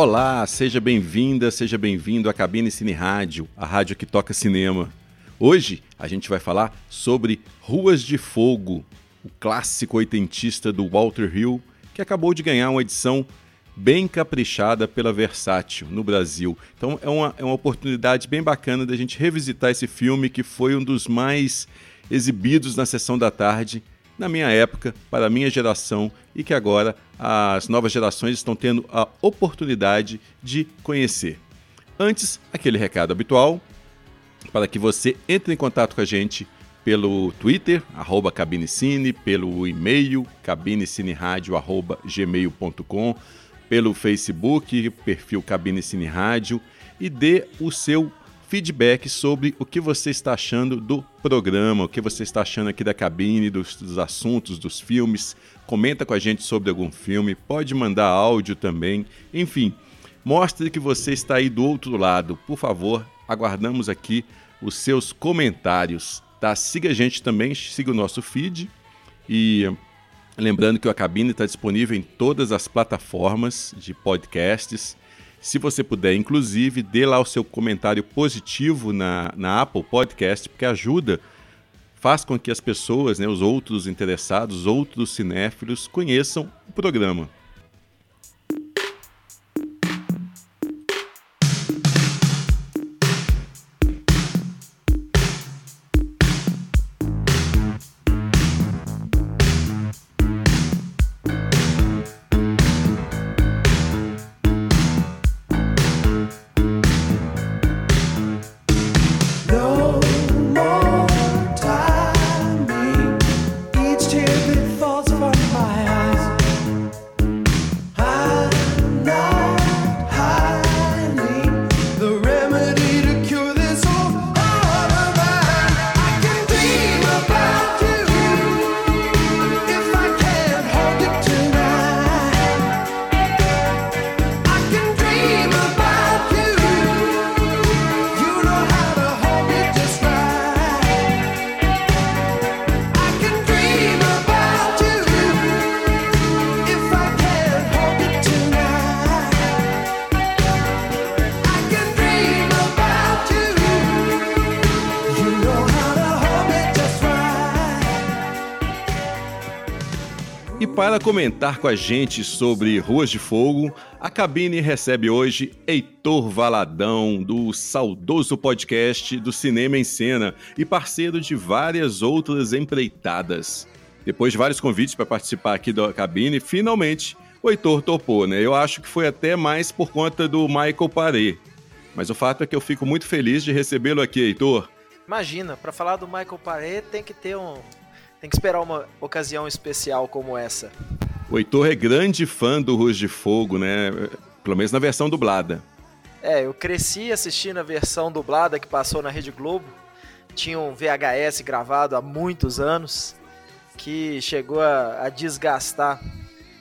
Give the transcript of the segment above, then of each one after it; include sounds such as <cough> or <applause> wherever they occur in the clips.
Olá, seja bem-vinda, seja bem-vindo à Cabine Cine Rádio, a rádio que toca cinema. Hoje a gente vai falar sobre Ruas de Fogo, o clássico oitentista do Walter Hill, que acabou de ganhar uma edição bem caprichada pela Versátil no Brasil. Então é uma, é uma oportunidade bem bacana da gente revisitar esse filme que foi um dos mais exibidos na sessão da tarde na minha época, para a minha geração e que agora as novas gerações estão tendo a oportunidade de conhecer. Antes, aquele recado habitual para que você entre em contato com a gente pelo Twitter, arroba cabinecine, pelo e-mail cabinecineradio.gmail.com, pelo Facebook, perfil Cabine Cine Rádio e dê o seu feedback sobre o que você está achando do programa, o que você está achando aqui da cabine, dos, dos, assuntos, dos filmes. Comenta com a gente sobre algum filme, pode mandar áudio também. Enfim, mostre que você está aí do outro lado. Por favor, aguardamos aqui os seus comentários. Tá? Siga a gente também, siga o nosso feed e lembrando que a cabine está disponível em todas as plataformas de podcasts se você puder, inclusive, dê lá o seu comentário positivo na, na Apple Podcast, porque ajuda, faz com que as pessoas, né, os outros interessados, outros cinéfilos, conheçam o programa. Comentar com a gente sobre Ruas de Fogo, a cabine recebe hoje Heitor Valadão, do saudoso podcast do Cinema em Cena e parceiro de várias outras empreitadas. Depois de vários convites para participar aqui da cabine, finalmente o Heitor topou, né? Eu acho que foi até mais por conta do Michael Paré. Mas o fato é que eu fico muito feliz de recebê-lo aqui, Heitor. Imagina, para falar do Michael Paré tem que ter um, tem que esperar uma ocasião especial como essa. O Heitor é grande fã do Ruas de Fogo, né? Pelo menos na versão dublada. É, eu cresci assistindo a versão dublada que passou na Rede Globo. Tinha um VHS gravado há muitos anos que chegou a, a desgastar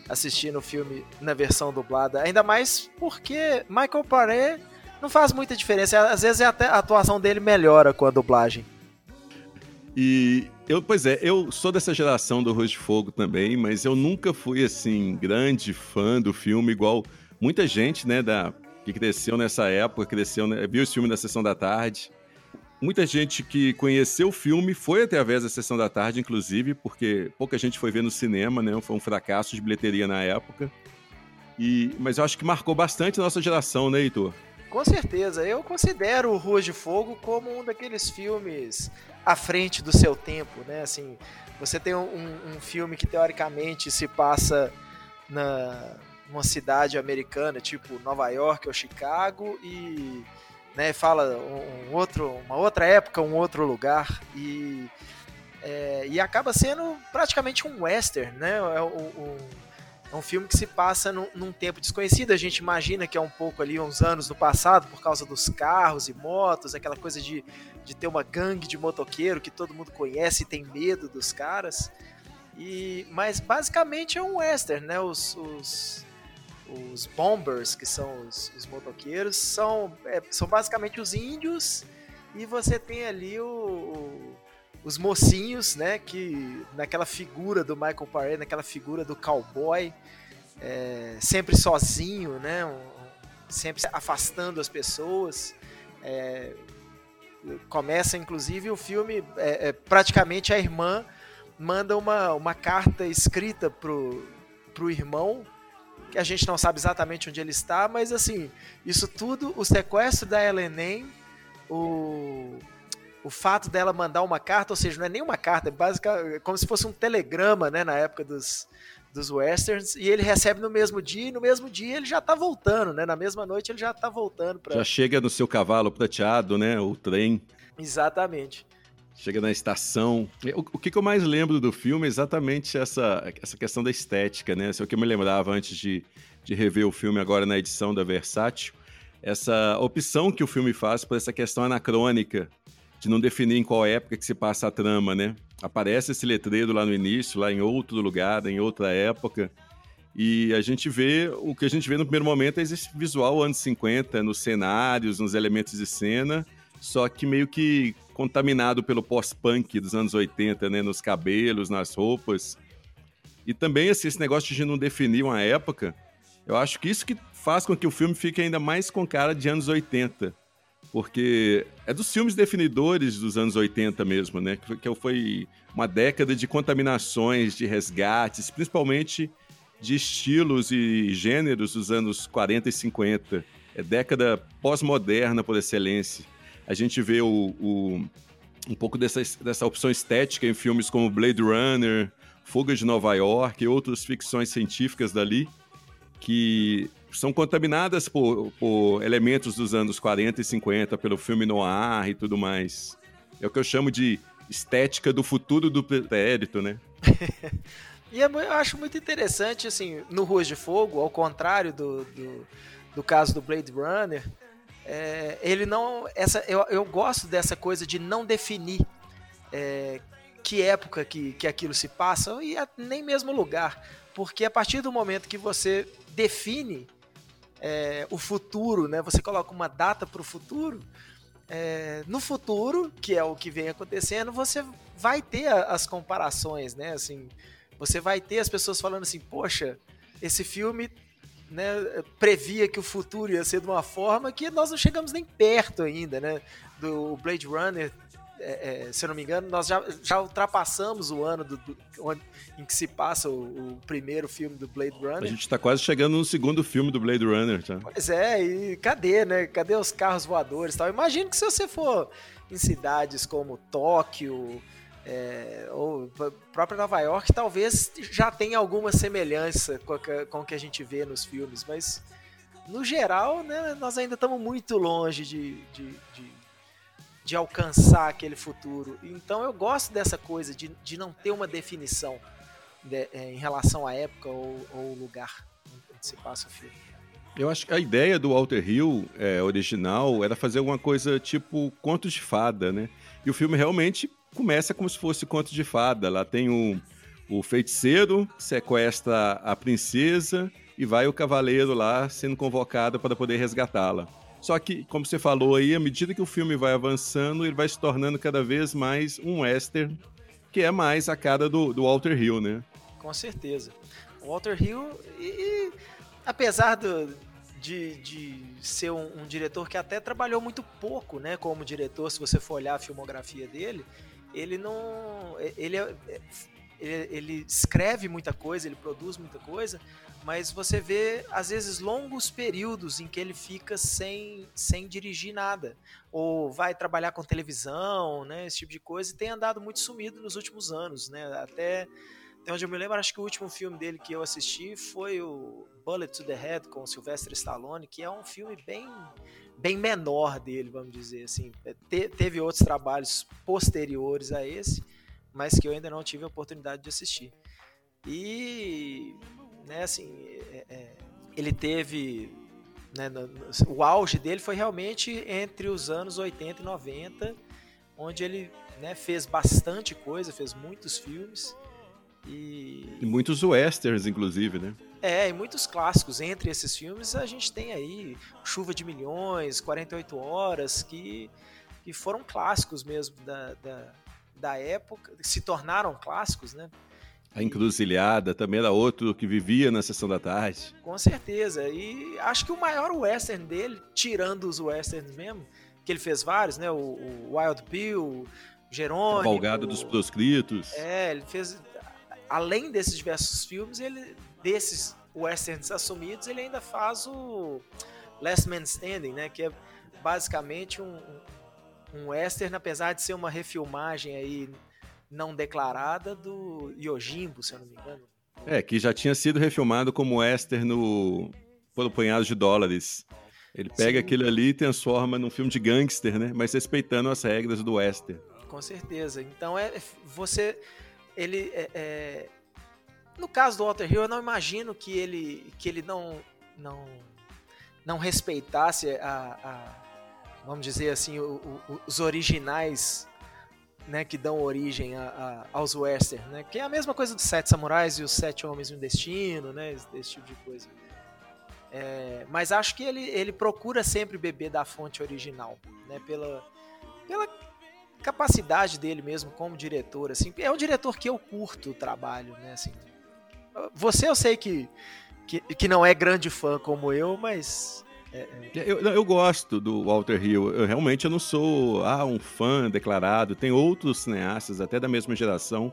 assistindo o filme na versão dublada. Ainda mais porque Michael Paré não faz muita diferença. Às vezes até a atuação dele melhora com a dublagem. E eu, pois é, eu sou dessa geração do Arroz de Fogo também, mas eu nunca fui assim grande fã do filme igual muita gente, né, da que cresceu nessa época, cresceu, né, viu esse filme na sessão da tarde. Muita gente que conheceu o filme foi através da sessão da tarde, inclusive, porque pouca gente foi ver no cinema, né? Foi um fracasso de bilheteria na época. E, mas eu acho que marcou bastante a nossa geração, né, Heitor? Com certeza. Eu considero o Ruas de Fogo como um daqueles filmes à frente do seu tempo, né? Assim, você tem um, um filme que teoricamente se passa na uma cidade americana, tipo Nova York ou Chicago, e né, fala um, outro, uma outra época, um outro lugar, e, é, e acaba sendo praticamente um western, né? É um, é um filme que se passa num, num, tempo desconhecido. A gente imagina que é um pouco ali, uns anos no passado, por causa dos carros e motos, aquela coisa de, de ter uma gangue de motoqueiro que todo mundo conhece e tem medo dos caras. E, mas basicamente é um western, né? Os, os, os bombers, que são os, os motoqueiros, são, é, são basicamente os índios. E você tem ali o, os mocinhos, né, que naquela figura do Michael Paré, naquela figura do cowboy, é, sempre sozinho, né, um, sempre afastando as pessoas. É, começa, inclusive, o filme, é, é, praticamente a irmã manda uma, uma carta escrita pro, pro irmão, que a gente não sabe exatamente onde ele está, mas assim, isso tudo, o sequestro da Elenem, o, o fato dela mandar uma carta, ou seja, não é nem uma carta, é basicamente é como se fosse um telegrama, né, na época dos, dos westerns, e ele recebe no mesmo dia, e no mesmo dia ele já tá voltando, né? Na mesma noite ele já tá voltando para Já chega no seu cavalo prateado, né? O trem. Exatamente. Chega na estação. O, o que, que, eu mais lembro do filme é exatamente essa, essa questão da estética, né? Isso é o que eu me lembrava antes de, de rever o filme agora na edição da Versátil. Essa opção que o filme faz por essa questão anacrônica de não definir em qual época que se passa a trama, né? aparece esse letreiro lá no início, lá em outro lugar, em outra época. E a gente vê, o que a gente vê no primeiro momento é esse visual anos 50, nos cenários, nos elementos de cena, só que meio que contaminado pelo pós-punk dos anos 80, né, nos cabelos, nas roupas. E também assim, esse negócio de não definir uma época, eu acho que isso que faz com que o filme fique ainda mais com cara de anos 80 porque é dos filmes definidores dos anos 80 mesmo, né? Que foi uma década de contaminações, de resgates, principalmente de estilos e gêneros dos anos 40 e 50. É década pós-moderna por excelência. A gente vê o, o, um pouco dessa, dessa opção estética em filmes como Blade Runner, Fuga de Nova York e outras ficções científicas dali, que são contaminadas por, por elementos dos anos 40 e 50, pelo filme noir e tudo mais. É o que eu chamo de estética do futuro do pretérito, né? <laughs> e é eu acho muito interessante, assim, no Ruas de Fogo, ao contrário do, do, do caso do Blade Runner, é, ele não. Essa, eu, eu gosto dessa coisa de não definir é, que época que, que aquilo se passa, e nem mesmo lugar. Porque a partir do momento que você define é, o futuro, né? Você coloca uma data para o futuro. É, no futuro, que é o que vem acontecendo, você vai ter as comparações, né? Assim, você vai ter as pessoas falando assim, poxa, esse filme né, previa que o futuro ia ser de uma forma que nós não chegamos nem perto ainda, né? Do Blade Runner é, é, se eu não me engano, nós já, já ultrapassamos o ano do, do, em que se passa o, o, primeiro filme do Blade Runner. A gente está quase chegando no segundo filme do Blade Runner, tá? Pois é, e cadê, né? Cadê os carros voadores e tal? Imagino que se você for em cidades como Tóquio, é, ou própria Nova York, talvez já tenha alguma semelhança com, a, com o que a gente vê nos filmes, mas no geral, né, nós ainda estamos muito longe de, de, de de alcançar aquele futuro. Então eu gosto dessa coisa de, de não ter uma definição de, é, em relação à época ou, ou lugar onde se passa o filme. Eu acho que a ideia do Walter Hill é, original era fazer alguma coisa tipo conto de fada, né? E o filme realmente começa como se fosse conto de fada. Lá tem o, o feiticeiro, sequestra a princesa e vai o cavaleiro lá sendo convocado para poder resgatá-la. Só que, como você falou aí, à medida que o filme vai avançando, ele vai se tornando cada vez mais um western, que é mais a cara do, do Walter Hill, né? Com certeza. Walter Hill, e, e apesar do, de, de ser um, um, diretor que até trabalhou muito pouco, né, como diretor, se você for olhar a filmografia dele, ele não, ele, é, ele, ele escreve muita coisa, ele produz muita coisa, mas você vê às vezes longos períodos em que ele fica sem, sem dirigir nada ou vai trabalhar com televisão, né, esse tipo de coisa e tem andado muito sumido nos últimos anos, né? Até, até onde eu me lembro, acho que o último filme dele que eu assisti foi o Bullet to the Head com Sylvester Stallone, que é um filme bem bem menor dele, vamos dizer assim. Te, teve outros trabalhos posteriores a esse, mas que eu ainda não tive a oportunidade de assistir. E né, assim, é, é, ele teve, né, no, no, o auge dele foi realmente entre os anos 80 e 90, onde ele né, fez bastante coisa, fez muitos filmes. E... e muitos westerns, inclusive, né? É, e muitos clássicos. Entre esses filmes, a gente tem aí Chuva de Milhões, 48 Horas, que, que foram clássicos mesmo da, da, da época, se tornaram clássicos, né? A Encruzilhada também era outro que vivia na sessão da tarde. Com certeza. E acho que o maior western dele, tirando os westerns mesmo, que ele fez vários, né? O, o Wild Bill, Jerônimo. Cavalgada dos Proscritos. É, ele fez. Além desses diversos filmes, ele desses westerns assumidos, ele ainda faz o Last Man Standing, né? Que é basicamente um, um western, apesar de ser uma refilmagem aí não declarada do Yojimbo, se eu não me engano. É, que já tinha sido refilmado como western no Por Punhados de Dólares. Ele pega Sim. aquilo ali e transforma num filme de gangster, né? Mas respeitando as regras do western. Com certeza. Então é você, ele é, é... no caso do Walter Hill, eu não imagino que ele que ele não não não respeitasse a, a vamos dizer assim o, o, os originais né, que dão origem a, a, aos western, né, que é a mesma coisa dos Sete Samurais e os Sete Homens e um Destino, né, esse tipo de coisa. É, mas acho que ele, ele procura sempre beber da fonte original, né, pela, pela capacidade dele mesmo como diretor, assim, é um diretor que eu curto o trabalho, né, assim. Você eu sei que, que, que não é grande fã como eu, mas. Eu, eu, gosto do Walter Hill. Eu realmente eu não sou ah, um fã declarado. Tem outros cineastas, até da mesma geração,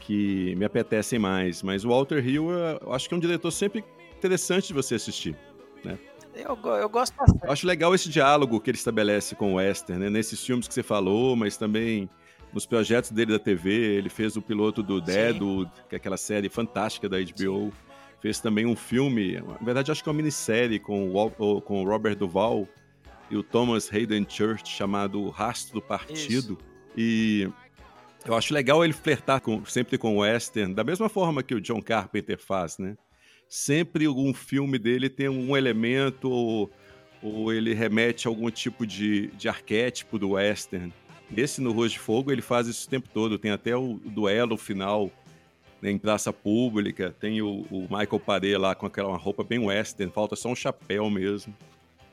que me apetecem mais. Mas o Walter Hill, eu acho que é um diretor sempre interessante de você assistir. Né? Eu, eu gosto bastante. Eu acho legal esse diálogo que ele estabelece com o Western, né? nesses filmes que você falou, mas também nos projetos dele da TV. Ele fez o piloto do Deadwood, que é aquela série fantástica da HBO. Sim fez também um filme, na verdade acho que é uma minissérie com o, com o Robert Duval e o Thomas Hayden Church chamado Rastro do Partido. Isso. E eu acho legal ele flertar com, sempre com o western, da mesma forma que o John Carpenter faz, né? Sempre um filme dele tem um elemento ou, ou ele remete a algum tipo de, de arquétipo do western. Esse no Rosto de Fogo ele faz isso o tempo todo, tem até o duelo final em praça pública, tem o, o Michael Paré lá com aquela roupa bem western, falta só um chapéu mesmo.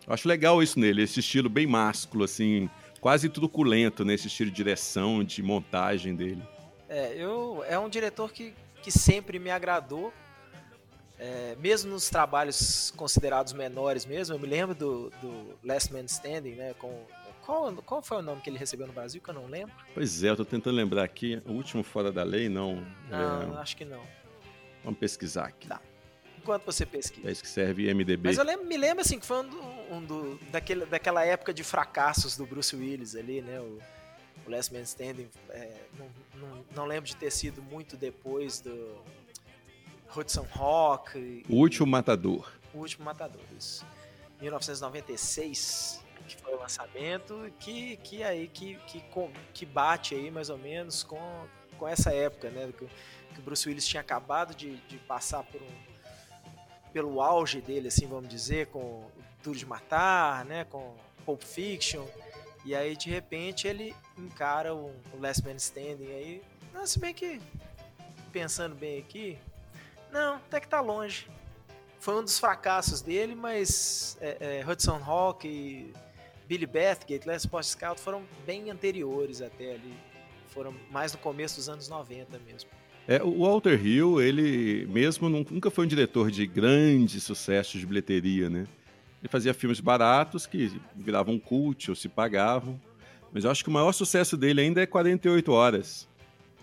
Eu acho legal isso nele, esse estilo bem másculo, assim, quase truculento nesse estilo de direção, de montagem dele. É, eu, é um diretor que, que sempre me agradou, é, mesmo nos trabalhos considerados menores mesmo, eu me lembro do, do Last Man Standing, né, com qual, qual foi o nome que ele recebeu no Brasil que eu não lembro? Pois é, eu tô tentando lembrar aqui. O último Fora da Lei, não. Não, é... acho que não. Vamos pesquisar aqui. Tá. Enquanto você pesquisa. É isso que serve MDB. Mas eu lembro, me lembro assim que foi um, do, um do, daquele, daquela época de fracassos do Bruce Willis ali, né? O, o Last Man Standing. É, não, não, não, lembro de ter sido muito depois do Hudson Rock. O Último Matador. O Último Matador, isso. 1996 que foi o lançamento, que, que aí que, que, que bate aí mais ou menos com, com essa época, né? Que, que o Bruce Willis tinha acabado de, de passar por um pelo auge dele, assim, vamos dizer, com Duro de Matar, né? Com Pulp Fiction. E aí, de repente, ele encara o, o Last Man Standing aí. Não, se bem que, pensando bem aqui, não, até que tá longe. Foi um dos fracassos dele, mas é, é, Hudson Hawk e Billy Bathgate, Last Post Scout foram bem anteriores até ali. Foram mais no começo dos anos 90 mesmo. É, o Walter Hill, ele mesmo nunca foi um diretor de grande sucesso de bilheteria, né? Ele fazia filmes baratos que viravam cult ou se pagavam. Mas eu acho que o maior sucesso dele ainda é 48 Horas.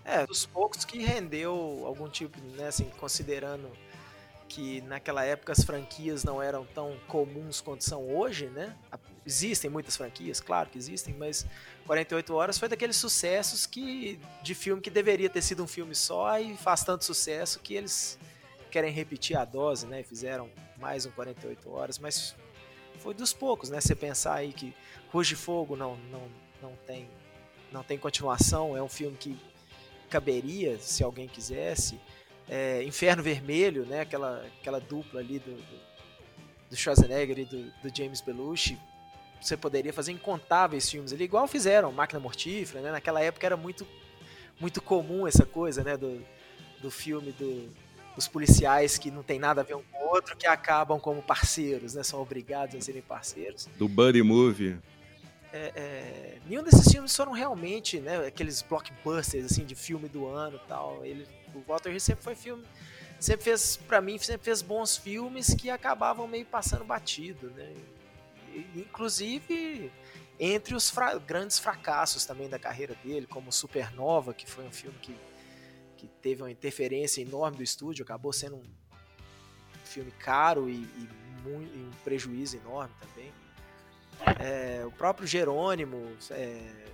É, dos poucos que rendeu algum tipo, né, assim, considerando que naquela época as franquias não eram tão comuns quanto são hoje, né? Existem muitas franquias, claro que existem, mas 48 Horas foi daqueles sucessos que de filme que deveria ter sido um filme só e faz tanto sucesso que eles querem repetir a dose, né? Fizeram mais um 48 Horas, mas foi dos poucos, né? Você pensar aí que Ruge de Fogo não, não, não tem não tem continuação, é um filme que caberia se alguém quisesse é, Inferno Vermelho, né? Aquela, aquela dupla ali do, do, do Schwarzenegger e do, do, James Belushi. Você poderia fazer incontáveis filmes ali, igual fizeram Máquina Mortífera, né? Naquela época era muito, muito comum essa coisa, né? Do, do filme do, dos policiais que não tem nada a ver um com o outro, que acabam como parceiros, né? São obrigados a serem parceiros. Do Buddy Movie. é, é, nenhum desses filmes foram realmente né, aqueles blockbusters assim de filme do ano tal. Ele, o Walter Hill sempre foi filme, sempre fez para mim sempre fez bons filmes que acabavam meio passando batido, né? Inclusive entre os fra grandes fracassos também da carreira dele, como Supernova, que foi um filme que, que teve uma interferência enorme do estúdio, acabou sendo um filme caro e, e, e um prejuízo enorme também. É, o próprio Jerônimo, é,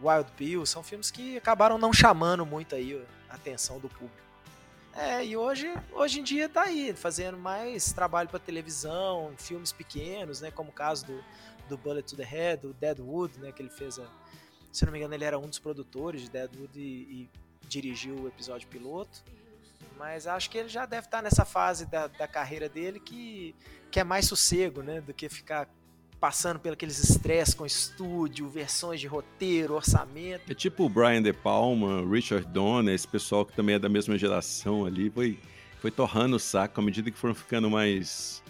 Wild Bill, são filmes que acabaram não chamando muito aí a atenção do público. É, e hoje, hoje em dia tá aí, fazendo mais trabalho para televisão, filmes pequenos, né, como o caso do, do Bullet to the Head, do Deadwood, né, que ele fez a, se não me engano ele era um dos produtores de Deadwood e, e dirigiu o episódio piloto. Mas acho que ele já deve estar tá nessa fase da, da carreira dele que, que é mais sossego, né, do que ficar passando pelos estresses com estúdio, versões de roteiro, orçamento. É tipo o Brian De Palma, Richard Donner, esse pessoal que também é da mesma geração ali, foi, foi torrando o saco à medida que foram ficando mais,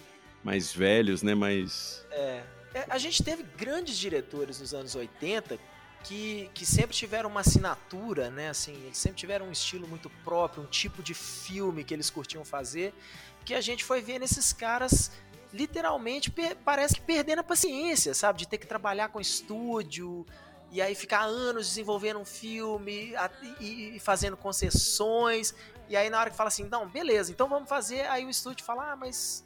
mais velhos, né? Mais... É, é a gente teve grandes diretores nos anos 80 que, que sempre tiveram uma assinatura, né? Assim, eles sempre tiveram um estilo muito próprio, um tipo de filme que eles curtiam fazer, que a gente foi ver nesses caras literalmente parece que perdendo a paciência, sabe? De ter que trabalhar com estúdio e aí ficar anos desenvolvendo um filme e fazendo concessões. E aí na hora que fala assim, não, beleza, então vamos fazer, aí o estúdio fala, ah, mas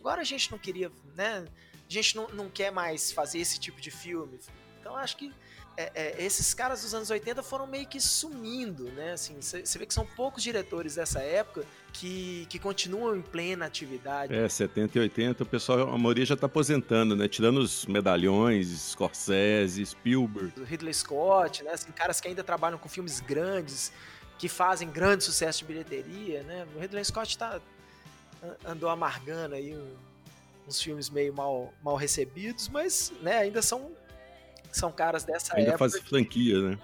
agora a gente não queria, né? A gente não, não quer mais fazer esse tipo de filme. Então acho que é, é, esses caras dos anos 80 foram meio que sumindo, né? Assim, você vê que são poucos diretores dessa época que, que continuam em plena atividade. É, 70 e 80, o pessoal, a maioria já está aposentando, né? Tirando os medalhões, Scorsese, Spielberg. Ridley Scott, né? Assim, caras que ainda trabalham com filmes grandes, que fazem grande sucesso de bilheteria, né? O Ridley Scott tá, andou amargando aí um, uns filmes meio mal, mal recebidos, mas né, ainda são são caras dessa ainda época. Ainda fazem franquia, né?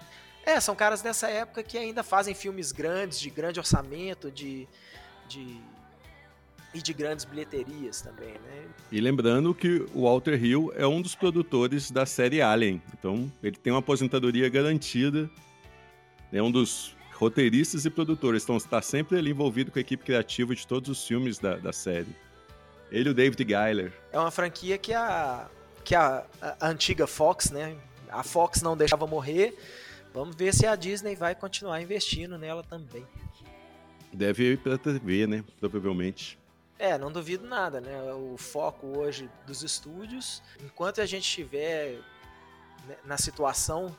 É, são caras dessa época que ainda fazem filmes grandes, de grande orçamento, de. de e de grandes bilheterias também, né? E lembrando que o Walter Hill é um dos produtores da série Alien, então ele tem uma aposentadoria garantida, é um dos roteiristas e produtores, então está sempre ali envolvido com a equipe criativa de todos os filmes da, da série. Ele e o David Geiler. É uma franquia que a, que a, a, antiga Fox, né? A Fox não deixava morrer. Vamos ver se a Disney vai continuar investindo nela também. Deve ir pra TV, né? Provavelmente. É, não duvido nada, né? O foco hoje dos estúdios, enquanto a gente estiver né, na situação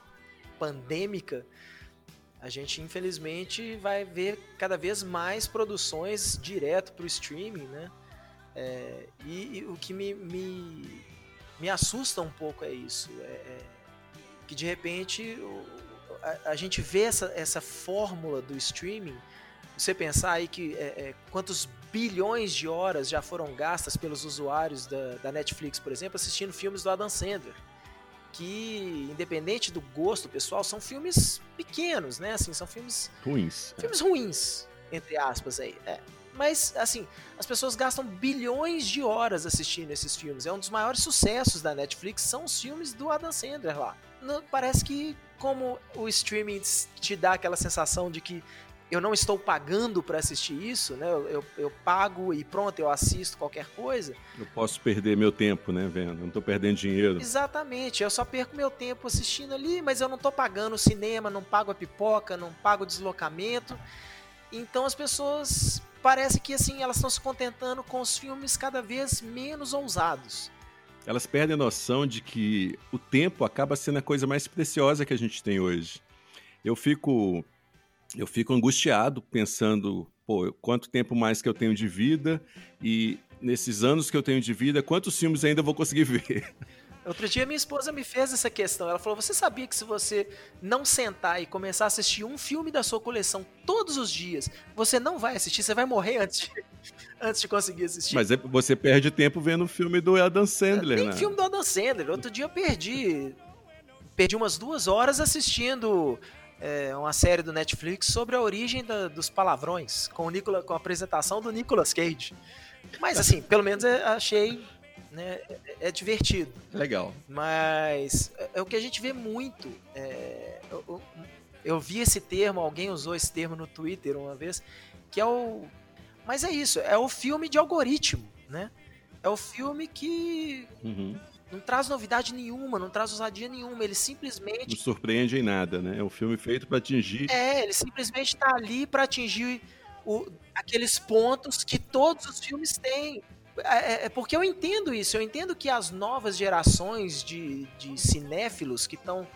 pandêmica, a gente infelizmente vai ver cada vez mais produções direto para o streaming, né? É, e, e, o que me, me, me assusta um pouco é isso. É, é que de repente a, a, gente vê essa, essa fórmula do streaming. Você pensar aí que é, é, quantos bilhões de horas já foram gastas pelos usuários da, da Netflix, por exemplo, assistindo filmes do Adam Sandler que, independente do gosto pessoal, são filmes pequenos, né? Assim, são filmes ruins. Filmes ruins, entre aspas aí. É. Mas, assim, as pessoas gastam bilhões de horas assistindo esses filmes. É um dos maiores sucessos da Netflix, são os filmes do Adam Sandler lá. parece que, como o streaming te dá aquela sensação de que eu não estou pagando para assistir isso, né? Eu, eu, eu, pago e pronto, eu assisto qualquer coisa. Eu posso perder meu tempo, né, vendo? Eu não estou perdendo dinheiro. Exatamente, eu só perco meu tempo assistindo ali, mas eu não estou pagando o cinema, não pago a pipoca, não pago o deslocamento. Então as pessoas parece que assim elas estão se contentando com os filmes cada vez menos ousados. Elas perdem a noção de que o tempo acaba sendo a coisa mais preciosa que a gente tem hoje. Eu fico eu fico angustiado pensando, pô, quanto tempo mais que eu tenho de vida e nesses anos que eu tenho de vida, quantos filmes ainda vou conseguir <laughs> ver? Outro dia minha esposa me fez essa questão. Ela falou: Você sabia que se você não sentar e começar a assistir um filme da sua coleção todos os dias, você não vai assistir, você vai morrer antes de, <laughs> antes de conseguir assistir? Mas é, você perde tempo vendo o filme do Adam Sandler, Tem né? filme do Adam Sandler. Outro dia eu perdi. Perdi umas duas horas assistindo é, uma série do Netflix sobre a origem da, dos palavrões, com, o Nicola, com a apresentação do Nicolas Cage. Mas assim, pelo menos achei né? É, é divertido. Legal. Mas é, é o que a gente vê muito. É, eu, eu, vi esse termo, alguém usou esse termo no Twitter uma vez, que é o. Mas é isso, é o filme de algoritmo, né? É o filme que uhum. não traz novidade nenhuma, não traz ousadia nenhuma. Ele simplesmente. Não surpreende em nada, né? É um filme feito para atingir. É, ele simplesmente está ali para atingir o, aqueles pontos que todos os filmes têm. É, é, é, porque eu entendo isso, eu entendo que as novas gerações de, de cinéfilos que estão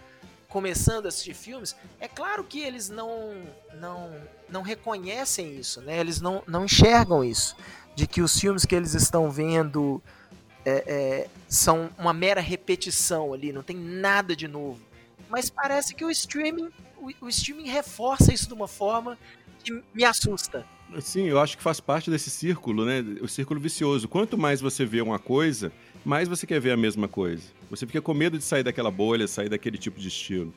começando a assistir filmes, é claro que eles não não, não reconhecem isso, né? Eles não, não enxergam isso, de que os filmes que eles estão vendo é, é, são uma mera repetição ali, não tem nada de novo. Mas parece que o streaming o, o streaming reforça isso de uma forma que me assusta. Sim, eu acho que faz parte desse círculo, né? O círculo vicioso. Quanto mais você vê uma coisa, mais você quer ver a mesma coisa. Você fica com medo de sair daquela bolha, sair daquele tipo de estilo.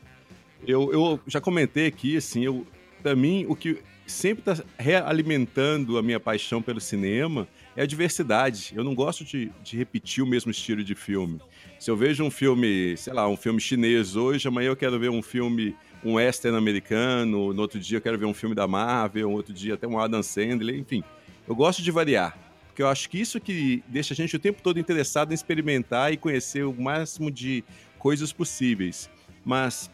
Eu, eu já comentei aqui, assim, eu, pra mim, o que sempre está realimentando a minha paixão pelo cinema é a diversidade. Eu não gosto de, de, repetir o mesmo estilo de filme. Se eu vejo um filme, sei lá, um filme chinês hoje, amanhã eu quero ver um filme um western americano, no outro dia eu quero ver um filme da Marvel, no outro dia até um Adam Sandler, enfim. Eu gosto de variar, porque eu acho que isso que deixa a gente o tempo todo interessado em experimentar e conhecer o máximo de coisas possíveis. Mas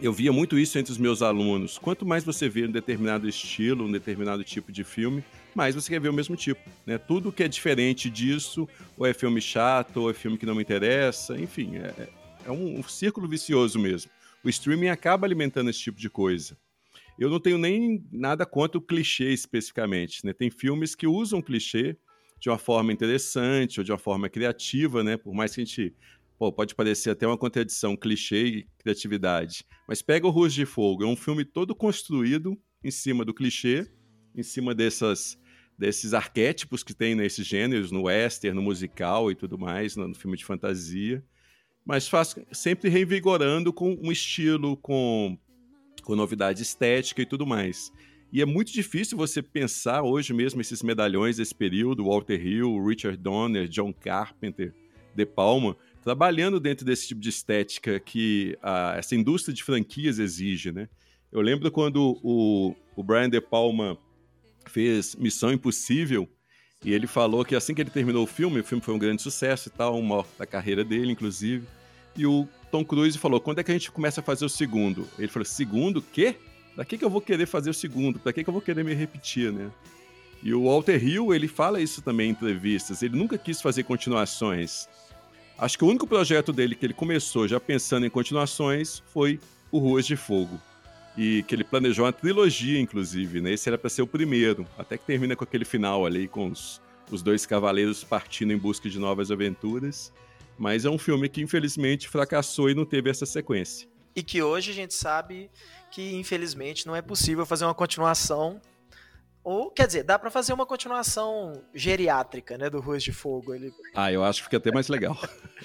eu via muito isso entre os meus alunos. Quanto mais você vê um determinado estilo, um determinado tipo de filme, mais você quer ver o mesmo tipo. Né? Tudo que é diferente disso, ou é filme chato, ou é filme que não me interessa, enfim, é, é um, um círculo vicioso mesmo o streaming acaba alimentando esse tipo de coisa. Eu não tenho nem nada contra o clichê especificamente, né? Tem filmes que usam clichê de uma forma interessante ou de uma forma criativa, né? Por mais que a gente pô, pode parecer até uma contradição, clichê e criatividade. Mas pega o Ruas de Fogo, é um filme todo construído em cima do clichê, em cima dessas desses arquétipos que tem nesses gêneros, no western, no musical e tudo mais, no filme de fantasia mas faz sempre reinvigorando com um estilo, com, com novidade estética e tudo mais. E é muito difícil você pensar hoje mesmo esses medalhões desse período, Walter Hill, Richard Donner, John Carpenter, De Palma, trabalhando dentro desse tipo de estética que a, essa indústria de franquias exige, né? Eu lembro quando o, o Brian De Palma fez Missão Impossível, e ele falou que assim que ele terminou o filme, o filme foi um grande sucesso e tal, uma da carreira dele, inclusive. E o Tom Cruise falou: quando é que a gente começa a fazer o segundo? Ele falou: segundo? Quê? Pra que, que eu vou querer fazer o segundo? Pra que, que eu vou querer me repetir, né? E o Walter Hill, ele fala isso também em entrevistas. Ele nunca quis fazer continuações. Acho que o único projeto dele que ele começou já pensando em continuações foi o Ruas de Fogo. E que ele planejou uma trilogia, inclusive, né? Esse era para ser o primeiro. Até que termina com aquele final ali, com os, os dois cavaleiros partindo em busca de novas aventuras. Mas é um filme que infelizmente fracassou e não teve essa sequência. E que hoje a gente sabe que infelizmente não é possível fazer uma continuação. Ou, quer dizer, dá para fazer uma continuação geriátrica, né, do Ruas de Fogo. Ele... Ah, eu acho que fica até mais legal.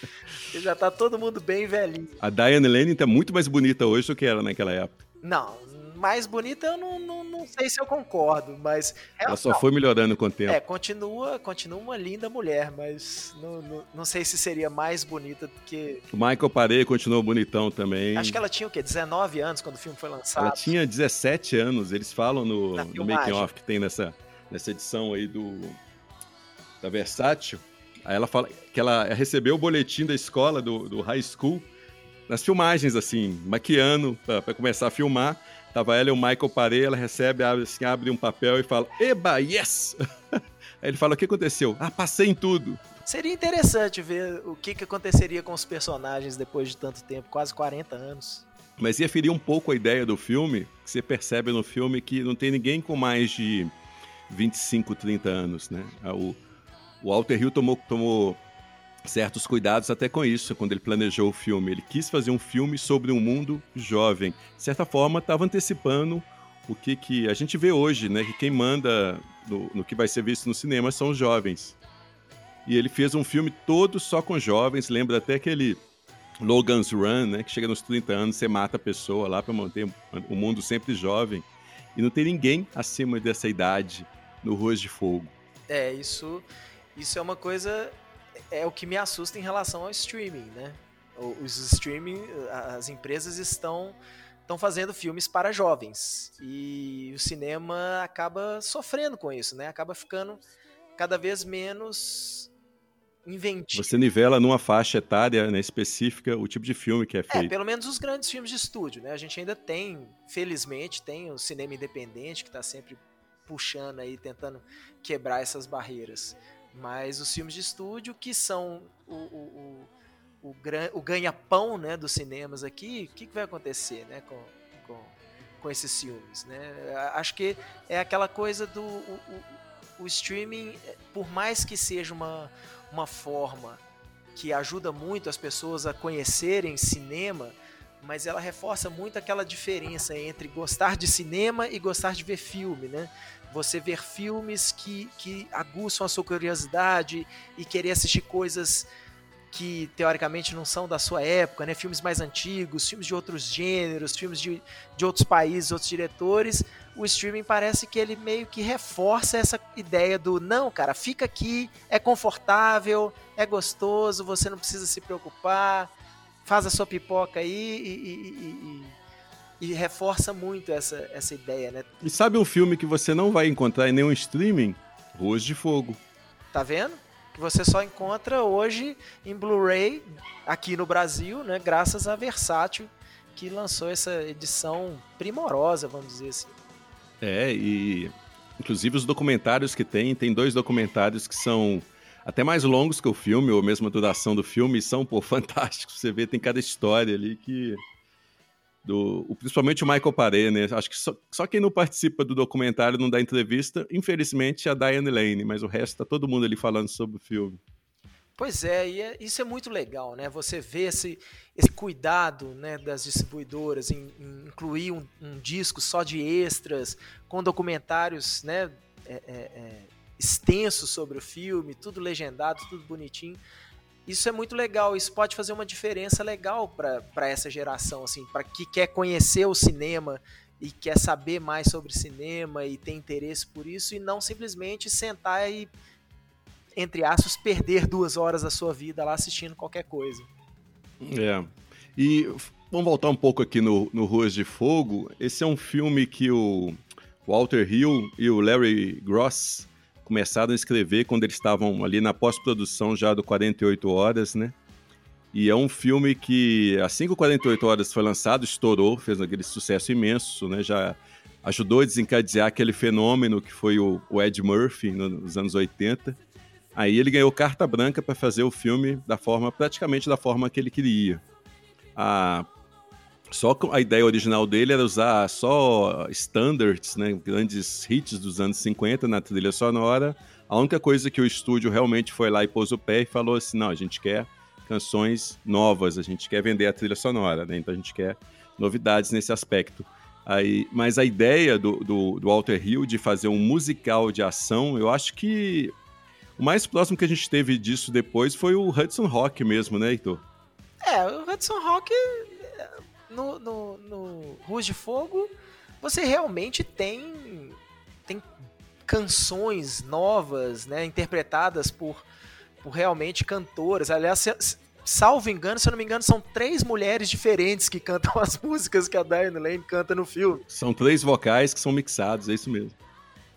<laughs> já tá todo mundo bem velhinho. A Diane Lane tá muito mais bonita hoje do que era naquela época. Não, mais bonita eu não, não, não sei se eu concordo, mas. Ela só foi melhorando com o tempo. É, continua, continua uma linda mulher, mas não, não, não sei se seria mais bonita do que. O Michael Paré continuou bonitão também. Acho que ela tinha o quê? 19 anos quando o filme foi lançado? Ela tinha 17 anos, eles falam no, no making off que tem nessa, nessa edição aí do. da Versátil. Aí ela fala que ela recebeu o boletim da escola, do, do high school, nas filmagens, assim, maquiando para começar a filmar. Tava ela e o Michael Paré, ela recebe, abre, assim, abre um papel e fala, Eba, yes! <laughs> Aí ele fala, o que aconteceu? Ah, passei em tudo. Seria interessante ver o que, que aconteceria com os personagens depois de tanto tempo, quase 40 anos. Mas ia ferir um pouco a ideia do filme, que você percebe no filme que não tem ninguém com mais de 25, 30 anos, né? Ah, o, o Walter Hill tomou, tomou certos cuidados até com isso, quando ele planejou o filme. Ele quis fazer um filme sobre um mundo jovem. De certa forma, estava antecipando o que, que a gente vê hoje, né? Que quem manda no, no, que vai ser visto no cinema são os jovens. E ele fez um filme todo só com jovens, lembra até aquele Logan's Run, né? Que chega nos 30 anos, você mata a pessoa lá para manter o mundo sempre jovem. E não tem ninguém acima dessa idade no Ruas de Fogo. É, isso, isso é uma coisa é o que me assusta em relação ao streaming, né? Os streaming, as empresas estão estão fazendo filmes para jovens e o cinema acaba sofrendo com isso, né? Acaba ficando cada vez menos inventivo. Você nivela numa faixa etária né, específica o tipo de filme que é, é feito. É, pelo menos os grandes filmes de estúdio, né? A gente ainda tem, felizmente, tem o cinema independente que está sempre puxando aí, tentando quebrar essas barreiras. Mas os filmes de estúdio, que são o, o, o, o, o ganha-pão né, dos cinemas aqui, o que, que vai acontecer né, com, com, com esses filmes? Né? Acho que é aquela coisa do. O, o, o streaming, por mais que seja uma, uma forma que ajuda muito as pessoas a conhecerem cinema, mas ela reforça muito aquela diferença entre gostar de cinema e gostar de ver filme, né? Você ver filmes que, que aguçam a sua curiosidade e querer assistir coisas que teoricamente não são da sua época, né? Filmes mais antigos, filmes de outros gêneros, filmes de, de outros países, outros diretores. O streaming parece que ele meio que reforça essa ideia do não, cara, fica aqui, é confortável, é gostoso, você não precisa se preocupar, faz a sua pipoca aí e, e, e, e reforça muito essa, essa ideia, né? E sabe um filme que você não vai encontrar em nenhum streaming? Ruas de Fogo. Tá vendo? que você só encontra hoje em Blu-ray aqui no Brasil, né, graças a Versátil que lançou essa edição primorosa, vamos dizer assim. É, e inclusive os documentários que tem, tem dois documentários que são até mais longos que o filme, ou mesmo a duração do filme, são pô, <laughs> fantásticos. Você vê, tem cada história ali que do, principalmente o Michael Paré, né? Acho que só, só, quem não participa do documentário não dá entrevista, infelizmente, é a Diane Lane, mas o resto tá todo mundo ali falando sobre o filme. Pois é, e é, isso é muito legal, né? Você vê esse, esse cuidado né, das distribuidoras em, em incluir um, um, disco só de extras, com documentários né, é, extensos sobre o filme, tudo legendado, tudo bonitinho. Isso é muito legal, isso pode fazer uma diferença legal para essa geração, assim, para que quer conhecer o cinema e quer saber mais sobre cinema e tem interesse por isso e não simplesmente sentar e, entre aspas, perder duas horas da sua vida lá assistindo qualquer coisa. É. E vamos voltar um pouco aqui no, no Ruas de Fogo. Esse é um filme que o Walter Hill e o Larry Gross começaram a escrever quando eles estavam ali na pós-produção já do 48 Horas, né? E é um filme que, assim que o 48 Horas foi lançado, estourou, fez aquele sucesso imenso, né? Já ajudou a desencadear aquele fenômeno que foi o, o Ed Murphy nos anos 80. Aí ele ganhou carta branca para fazer o filme da forma, praticamente da forma que ele queria. A só a ideia original dele era usar só standards, né, grandes hits dos anos 50 na trilha sonora. A única coisa que o estúdio realmente foi lá e pôs o pé e falou assim: não, a gente quer canções novas, a gente quer vender a trilha sonora, né? então a gente quer novidades nesse aspecto. Aí, mas a ideia do, do, do Walter Hill de fazer um musical de ação, eu acho que o mais próximo que a gente teve disso depois foi o Hudson Rock mesmo, né, Heitor? É, o Hudson Rock no, no, no Ruas de Fogo, você realmente tem, tem canções novas, né, interpretadas por, por realmente cantoras. Aliás, salvo engano, se eu não me engano, são três mulheres diferentes que cantam <laughs> as músicas que a Diane Lane canta no filme. São três vocais que são mixados, é isso mesmo.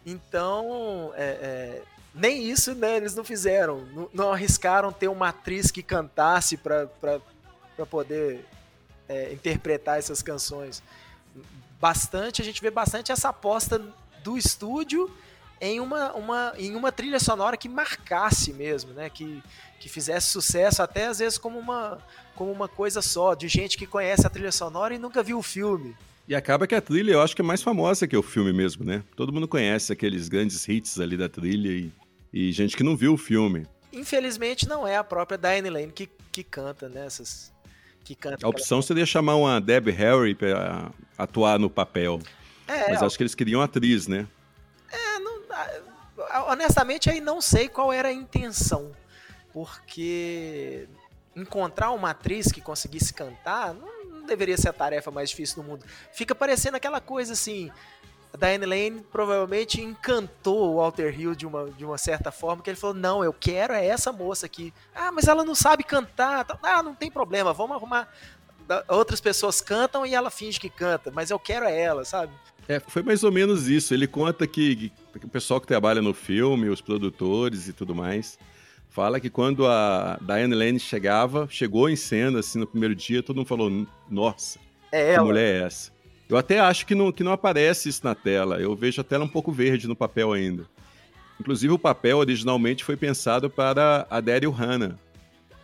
Então, é, é, nem isso né, eles não fizeram. Não, não arriscaram ter uma atriz que cantasse para poder é, interpretar essas canções. Bastante, a gente vê bastante essa aposta do estúdio em uma, uma, em uma trilha sonora que marcasse mesmo, né? Que, que fizesse sucesso até às vezes como uma, como uma coisa só, de gente que conhece a trilha sonora e nunca viu o filme. E acaba que a trilha eu acho que é mais famosa que o filme mesmo, né? Todo mundo conhece aqueles grandes hits ali da trilha e, e gente que não viu o filme. Infelizmente não é a própria Diane Lane que, que canta nessas, que canta. A opção seria chamar uma Debbie Harry para atuar no papel. É, Mas acho que eles queriam atriz, né? É, não, honestamente aí não sei qual era a intenção. Porque encontrar uma atriz que conseguisse cantar não, não deveria ser a tarefa mais difícil do mundo. Fica parecendo aquela coisa assim, a Diane Lane provavelmente encantou o Walter Hill de uma, de uma certa forma, que ele falou, não, eu quero é essa moça aqui. Ah, mas ela não sabe cantar. Ah, não tem problema, vamos arrumar. Outras pessoas cantam e ela finge que canta, mas eu quero é ela, sabe? É, foi mais ou menos isso. Ele conta que, que o pessoal que trabalha no filme, os produtores e tudo mais, fala que quando a Diane Lane chegava, chegou em cena, assim, no primeiro dia, todo mundo falou, nossa, é que ela. mulher é essa? Eu até acho que não, que não aparece isso na tela. Eu vejo a tela um pouco verde no papel ainda. Inclusive, o papel originalmente foi pensado para a Daryl Hannah.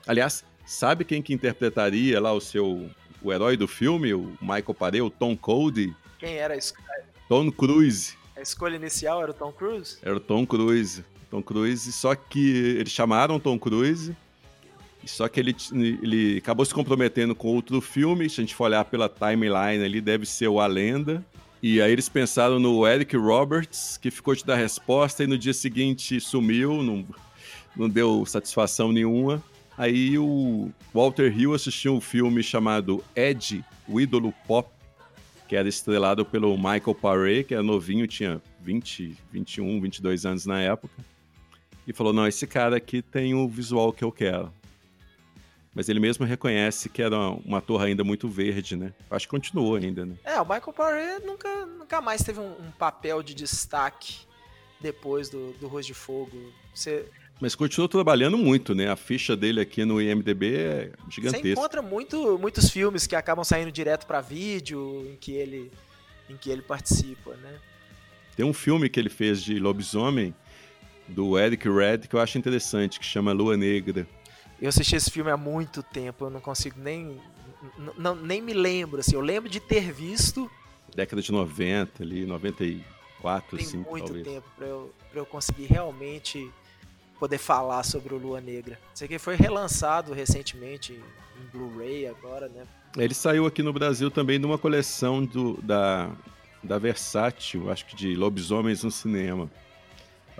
Aliás, sabe quem que interpretaria lá o seu o herói do filme, o Michael Paré, o Tom Cody? Quem era isso? Tom Cruise. A escolha inicial era o Tom Cruise? Era o Tom Cruise. Tom Cruise, só que eles chamaram Tom Cruise, só que ele, ele acabou se comprometendo com outro filme, se a gente for olhar pela timeline ali, deve ser o A Lenda. E aí eles pensaram no Eric Roberts, que ficou de dar resposta e no dia seguinte sumiu, não, não deu satisfação nenhuma. Aí o Walter Hill assistiu um filme chamado Ed, o ídolo pop, que era estrelado pelo Michael Paré, que era novinho, tinha 20, 21, 22 anos na época. E falou: Não, esse cara aqui tem o visual que eu quero. Mas ele mesmo reconhece que era uma torre ainda muito verde, né? Acho que continuou ainda, né? É, o Michael Paré nunca, nunca mais teve um, um papel de destaque depois do, do Rosto de Fogo. Você... Mas continuou trabalhando muito, né? A ficha dele aqui no IMDB é gigantesca. Você encontra muito, muitos filmes que acabam saindo direto para vídeo, em que ele em que ele participa, né? Tem um filme que ele fez de lobisomem do Eric Red que eu acho interessante, que chama Lua Negra. Eu assisti esse filme há muito tempo, eu não consigo nem. Não, nem me lembro, assim. Eu lembro de ter visto. Década de 90, ali, 94, Tem assim. muito talvez. tempo pra eu, pra eu conseguir realmente poder falar sobre o Lua Negra. Isso aqui foi relançado recentemente em Blu-ray agora, né? Ele saiu aqui no Brasil também numa coleção do, da, da Versátil, acho que de lobisomens no cinema.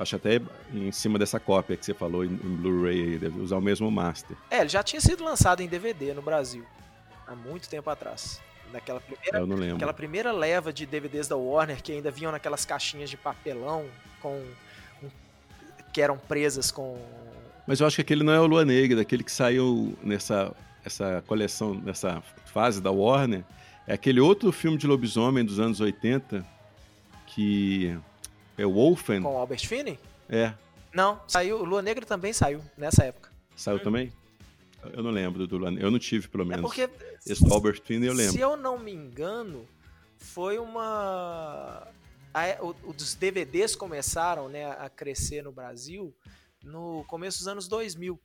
Acho até em cima dessa cópia que você falou em, em Blu-ray, deve usar o mesmo master. É, ele já tinha sido lançado em DVD no Brasil, há muito tempo atrás. Naquela primeira, Eu não lembro. aquela primeira leva de DVDs da Warner que ainda vinham naquelas caixinhas de papelão com que eram presas com Mas eu acho que aquele não é o Lua Negra, aquele que saiu nessa essa coleção, nessa fase da Warner. É aquele outro filme de lobisomem dos anos 80 que é o Wolfen. com Albert Finney? É, Não, saiu, Lua Negra também saiu nessa época. saiu também? Eu não lembro do Lua Negra. Eu não tive, pelo É menos. porque Esse do Albert Finney eu lembro. Se eu não me engano, foi uma. a- o- os DVDs começaram né, a crescer no Brasil no começo dos anos 2000.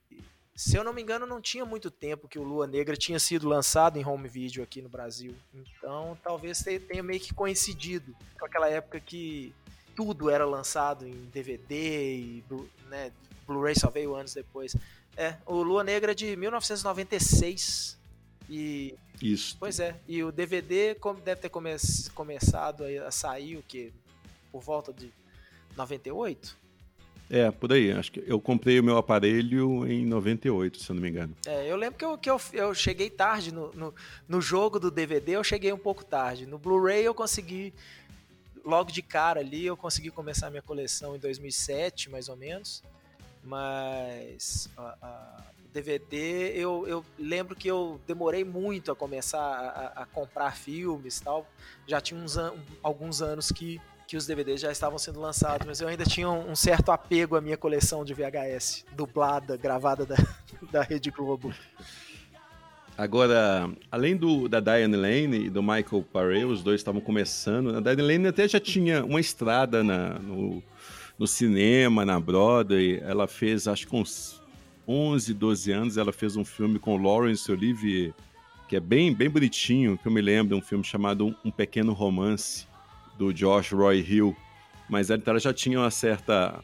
Se eu não me engano, não tinha muito tempo que o Lua Negra tinha sido lançado em home video aqui no Brasil. Então, talvez te- tenha meio que coincidido com aquela época que tudo era lançado em DVD e né, Blu-ray só veio anos depois. É, o Lua Negra é de 1996 e Isso. Pois é, e o DVD como deve ter come começado a sair o que? Por volta de 98? É, por aí. Acho que eu comprei o meu aparelho em 98, se eu não me engano. É, eu lembro que eu, que eu, eu cheguei tarde no, no, no jogo do DVD, eu cheguei um pouco tarde. No Blu-ray eu consegui, logo de cara ali, eu consegui começar a minha coleção em 2007, mais ou menos. Mas o DVD, eu, eu lembro que eu demorei muito a começar a, a- comprar filmes tal. Já tinha uns an alguns anos que, que os DVDs já estavam sendo lançados, mas eu ainda tinha um, um certo apego à minha coleção de VHS, dublada, gravada da, <laughs> da Rede Globo. Agora, além do, da Diane Lane e do Michael Paré, os dois estavam começando. A Diane Lane até já tinha uma estrada na, no, no cinema, na Broadway. Ela fez, acho que uns 11, 12 anos, ela fez um filme com Laurence Olivier, que é bem, bem bonitinho, que eu me lembro, um filme chamado Um, Pequeno Romance, do Josh Roy Hill. Mas então ela já tinha uma certa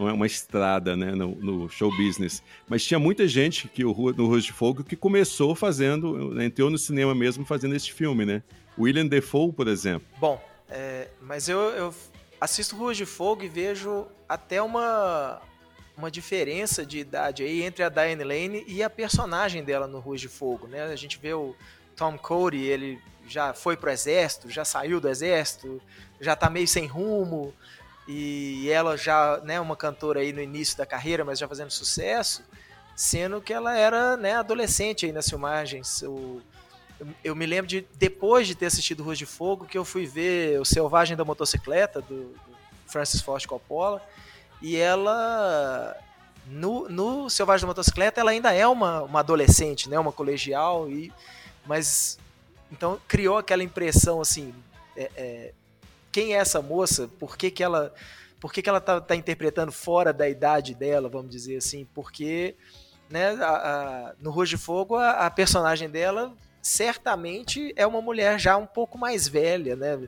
uma, uma estrada né, no, no, show business. Mas tinha muita gente que o, no Rosto de Fogo que começou fazendo, entrou no cinema mesmo fazendo esse filme, né? William Defoe, por exemplo. Bom, é, mas eu, eu assisto Ruas de Fogo e vejo até uma, uma diferença de idade aí entre a Diane Lane e a personagem dela no Ruas de Fogo, né? A gente vê o Tom Cody, ele já foi pro exército, já saiu do exército, já tá meio sem rumo, e ela já, né, uma cantora aí no início da carreira, mas já fazendo sucesso, sendo que ela era, né, adolescente aí nas filmagens. O, eu me lembro de, depois de ter assistido Rua de Fogo, que eu fui ver O Selvagem da Motocicleta, do, Francis Ford Coppola, e ela, no, no Selvagem da Motocicleta, ela ainda é uma, uma adolescente, né, uma colegial, e, mas, então, criou aquela impressão, assim, é, é, quem é essa moça? Por que que ela... Por que, que ela tá, tá interpretando fora da idade dela, vamos dizer assim? Porque né, a, a, no Rua de Fogo, a, a, personagem dela certamente é uma mulher já um pouco mais velha, né?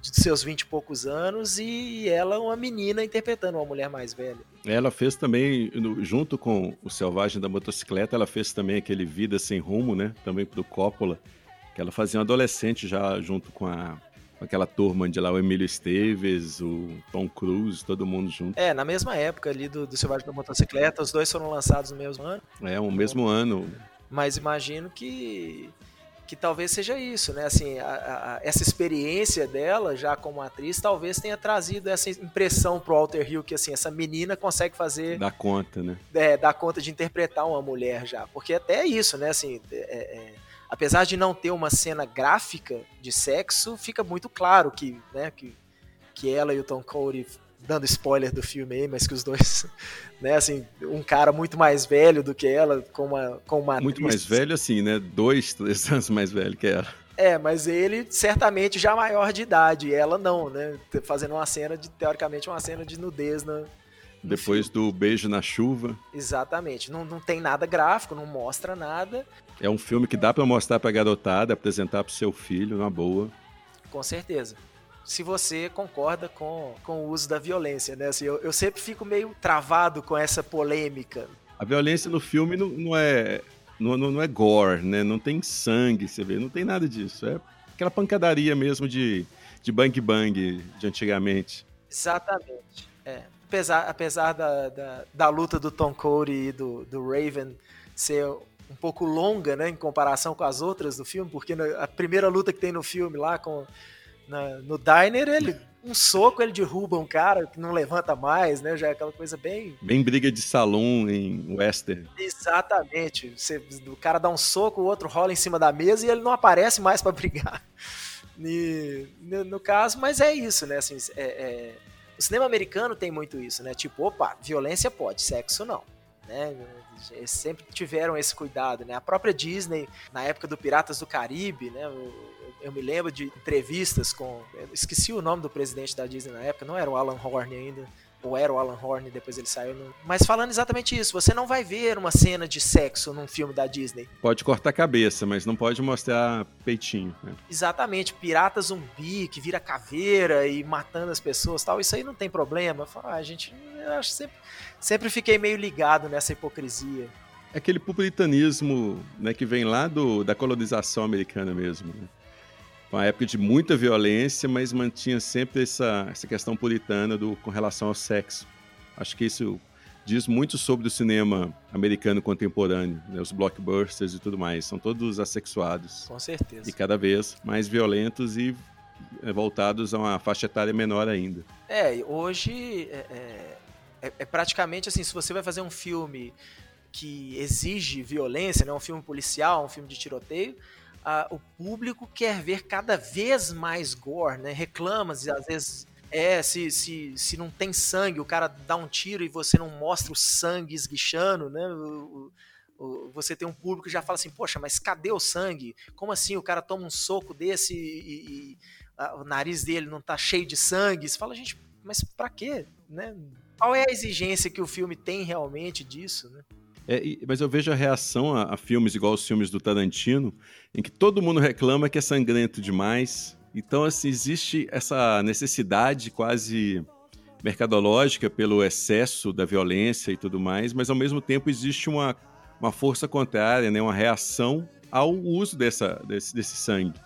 De seus vinte e poucos anos, e ela é uma menina interpretando uma mulher mais velha. Ela fez também, junto com o Selvagem da Motocicleta, ela fez também aquele Vida Sem Rumo, né? Também pro Coppola, que ela fazia um adolescente já junto com a aquela turma de lá, o Emílio Esteves, o Tom Cruise, todo mundo junto. É, na mesma época ali do, do Selvagem da Motocicleta, os dois foram lançados no mesmo ano. É, o mesmo ano. Mas imagino que que talvez seja isso, né? Assim, a, a, essa experiência dela já como atriz talvez tenha trazido essa impressão pro Walter Hill que assim essa menina consegue fazer dá conta, né? É, dá conta de interpretar uma mulher já, porque até é isso, né? Assim, é, é, apesar de não ter uma cena gráfica de sexo, fica muito claro que, né, que, que ela e o Tom Cody dando spoiler do filme aí, mas que os dois, <laughs> né, assim, um cara muito mais velho do que ela, com uma, com uma Muito atriz, mais velho, assim, né, dois, três anos mais velho que ela. É, mas ele certamente já maior de idade, e ela não, né, fazendo uma cena de, teoricamente, uma cena de nudez na, depois filme. do Beijo na Chuva. Exatamente. Não, não tem nada gráfico, não mostra nada. É um filme que dá para mostrar pra garotada, apresentar pro seu filho, na boa. Com certeza se você concorda com, com o uso da violência, né? Assim, eu, eu sempre fico meio travado com essa polêmica. A violência no filme não, não é não, não, é gore, né? Não tem sangue, você vê, não tem nada disso. É aquela pancadaria mesmo de, de bang bang de antigamente. Exatamente. É. Apesar, apesar da, da, da luta do Tom Cody e do, do Raven ser um pouco longa, né, em comparação com as outras do filme, porque a primeira luta que tem no filme lá com na, no diner, ele um soco ele derruba um cara que não levanta mais, né? Já é aquela coisa bem. Bem briga de salão em western. Exatamente. Você, o cara dá um soco, o outro rola em cima da mesa e ele não aparece mais para brigar. <laughs> E, no, no, caso, mas é isso, né? Assim, é, é... O cinema americano tem muito isso, né? Tipo, opa, violência pode, sexo não. Né? Eles sempre tiveram esse cuidado, né? A própria Disney, na época do Piratas do Caribe, né? eu me lembro de entrevistas com. Esqueci o nome do presidente da Disney na época, não era o Alan Horn ainda. Ou era o Alan Horn, depois ele saiu. No... Mas falando exatamente isso, você não vai ver uma cena de sexo num filme da Disney. Pode cortar a cabeça, mas não pode mostrar peitinho. Né? Exatamente, pirata zumbi que vira caveira e matando as pessoas tal. Isso aí não tem problema. Fala, ah, gente, eu acho sempre, sempre fiquei meio ligado nessa hipocrisia. Aquele puritanismo né, que vem lá do, da colonização americana mesmo. Né? Uma época de muita violência, mas mantinha sempre essa, essa questão puritana do, com relação ao sexo. Acho que isso diz muito sobre o cinema americano contemporâneo, né? os blockbusters e tudo mais. São todos assexuados. Com certeza. E cada vez mais violentos e é, voltados a uma faixa etária menor ainda. É, hoje é, é, é, é praticamente assim, se você vai fazer um filme que exige violência, né, um filme policial, um filme de tiroteio, o público quer ver cada vez mais gore, né? Reclama, às vezes, é, se, se, se não tem sangue, o cara dá um tiro e você não mostra o sangue esguichando, né? O, o, você tem um público que já fala assim, poxa, mas cadê o sangue? Como assim o cara toma um soco desse e, e a, o nariz dele não tá cheio de sangue? Você fala, gente, mas pra quê? Né? Qual é a exigência que o filme tem realmente disso, né? É, mas eu vejo a reação a, a, filmes igual os filmes do Tarantino, em que todo mundo reclama que é sangrento demais. Então, assim, existe essa necessidade quase mercadológica pelo excesso da violência e tudo mais, mas ao mesmo tempo existe uma, uma força contrária, né, uma reação ao uso dessa, desse, desse sangue.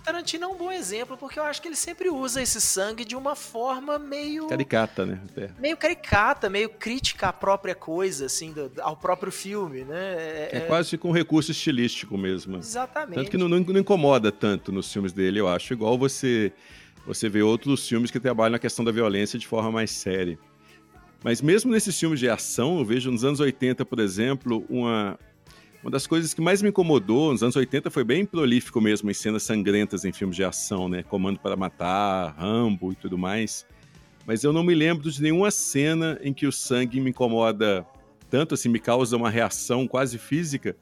Tarantino é um bom exemplo, porque eu acho que ele sempre usa esse sangue de uma forma meio. Caricata, né? Até. Meio caricata, meio crítica à própria coisa, assim, do, ao próprio filme, né? É, é, é quase com um recurso estilístico mesmo. Exatamente. Tanto que não, não, não, incomoda tanto nos filmes dele, eu acho. Igual você, você vê outros filmes que trabalham na questão da violência de forma mais séria. Mas mesmo nesses filmes de ação, eu vejo nos anos 80, por exemplo, uma, uma das coisas que mais me incomodou nos anos 80 foi bem prolífico mesmo em cenas sangrentas em filmes de ação, né? Comando para Matar, Rambo e tudo mais. Mas eu não me lembro de nenhuma cena em que o sangue me incomoda tanto, assim, me causa uma reação quase física,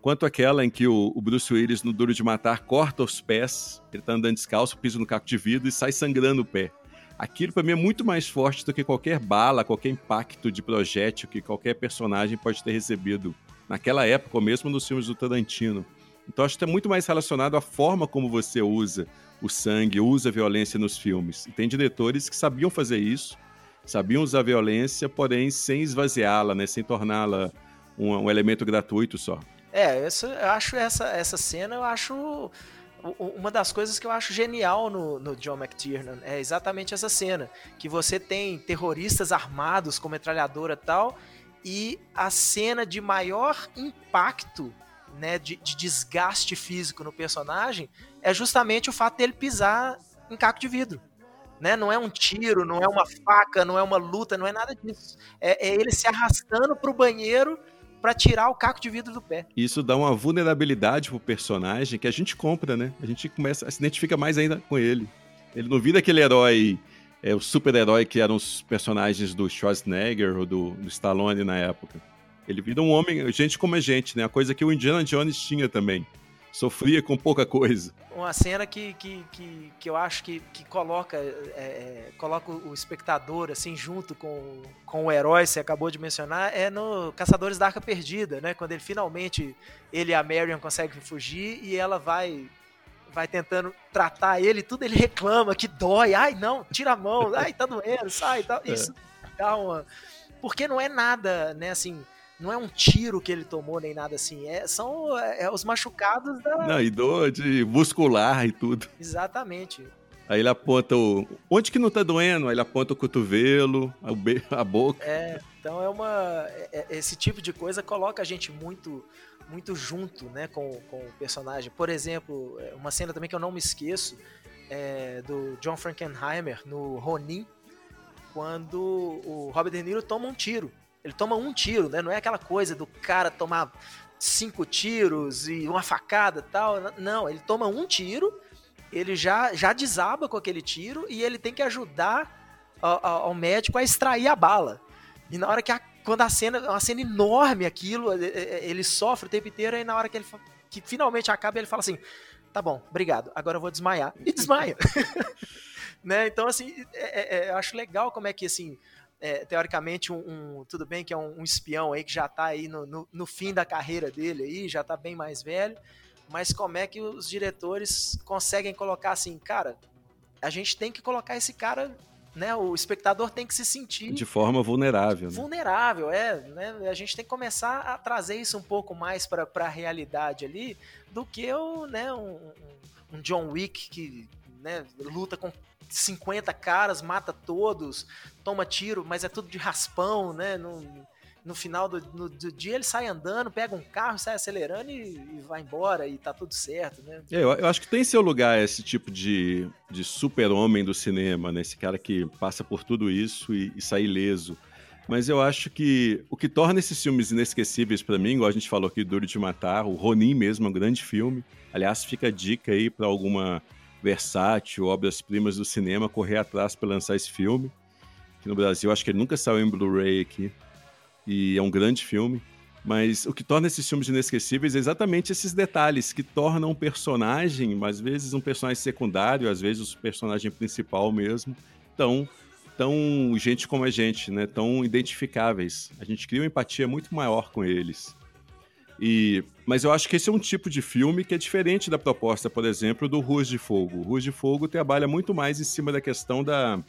quanto aquela em que o, Bruce Willis, no Duro de Matar, corta os pés, ele tá andando descalço, pisa no caco de vidro e sai sangrando o pé. Aquilo para mim é muito mais forte do que qualquer bala, qualquer impacto de projétil que qualquer personagem pode ter recebido naquela época, ou mesmo nos filmes do Tarantino. Então acho que é muito mais relacionado à forma como você usa o sangue, usa a violência nos filmes. E tem diretores que sabiam fazer isso, sabiam usar a violência, porém sem esvaziá-la, né, sem torná-la um, um, elemento gratuito só. É, eu acho essa, essa cena, eu acho uma das coisas que eu acho genial no, no John McTiernan é exatamente essa cena, que você tem terroristas armados com metralhadora e tal, e a cena de maior impacto, né, de, de desgaste físico no personagem, é justamente o fato dele pisar em caco de vidro. Né? Não é um tiro, não é uma faca, não é uma luta, não é nada disso. É, é ele se arrastando para o banheiro para tirar o caco de vidro do pé. Isso dá uma vulnerabilidade pro personagem que a gente compra, né? A gente começa a se identifica mais ainda com ele. Ele não vira aquele herói é, o super-herói que eram os personagens do Schwarzenegger ou do, do Stallone na época. Ele vira um homem, gente como a gente, né? A coisa que o Indiana Jones tinha também. Sofria com pouca coisa. Uma cena que, que, que, que eu acho que, que coloca, é, é coloca o espectador assim junto com, com o herói, você acabou de mencionar, é no Caçadores da Arca Perdida, né? Quando ele finalmente, ele e a Marion conseguem fugir e ela vai vai tentando tratar ele, tudo ele reclama que dói. Ai, não, tira a mão, ai, tá doendo, sai tal. <laughs> É. Isso dá uma. Porque não é nada, né, assim. Não é um tiro que ele tomou, nem nada assim. É, são é, é os machucados da. Não, e dor de muscular e tudo. Exatamente. Aí ele aponta o. Onde que não tá doendo? Aí ele aponta o cotovelo, a, be... a boca. É, então é uma. É, é, esse tipo de coisa coloca a gente muito muito junto né, com, com o personagem. Por exemplo, é, uma cena também que eu não me esqueço é do John Frankenheimer no Ronin, quando o Robert De Niro toma um tiro. Ele toma um tiro, né? Não é aquela coisa do cara tomar cinco tiros e uma facada tal. Não, ele toma um tiro, ele já, já desaba com aquele tiro e ele tem que ajudar ao, ao médico a extrair a bala. E na hora que a quando a cena, uma cena enorme aquilo, ele sofre o tempo inteiro, aí na hora que ele que finalmente acaba, ele fala assim: tá bom, obrigado, agora eu vou desmaiar. E desmaia. <laughs> né? Então, assim, é, é, é, eu acho legal como é que, assim, é, teoricamente, um, um, tudo bem que é um, um, espião aí que já tá aí no, no, no, fim da carreira dele aí, já tá bem mais velho, mas como é que os diretores conseguem colocar assim, cara, a gente tem que colocar esse cara né, o espectador tem que se sentir de forma vulnerável. Né? Vulnerável, é. Né? A gente tem que começar a trazer isso um pouco mais para a realidade ali do que o, né, um, um John Wick que né, luta com 50 caras, mata todos, toma tiro, mas é tudo de raspão, né? Não, no final do, no, do, dia ele sai andando, pega um carro, sai acelerando e, e vai embora e tá tudo certo, né? É, eu, eu, acho que tem seu lugar esse tipo de, de super-homem do cinema, né? Esse cara que passa por tudo isso e, e sai ileso. Mas eu acho que o que torna esses filmes inesquecíveis para mim, igual a gente falou aqui, Duro de Matar, o Ronin mesmo é um grande filme. Aliás, fica a dica aí para alguma versátil, obras-primas do cinema, correr atrás para lançar esse filme. Aqui no Brasil, acho que ele nunca saiu em Blu-ray aqui e é um grande filme. Mas o que torna esses filmes inesquecíveis é exatamente esses detalhes que tornam um personagem, às vezes um personagem secundário, às vezes o personagem principal mesmo, tão, tão gente como a gente, né? tão identificáveis. A gente cria uma empatia muito maior com eles. E, mas eu acho que esse é um tipo de filme que é diferente da proposta, por exemplo, do Ruas de Fogo. O Ruas de Fogo trabalha muito mais em cima da questão da,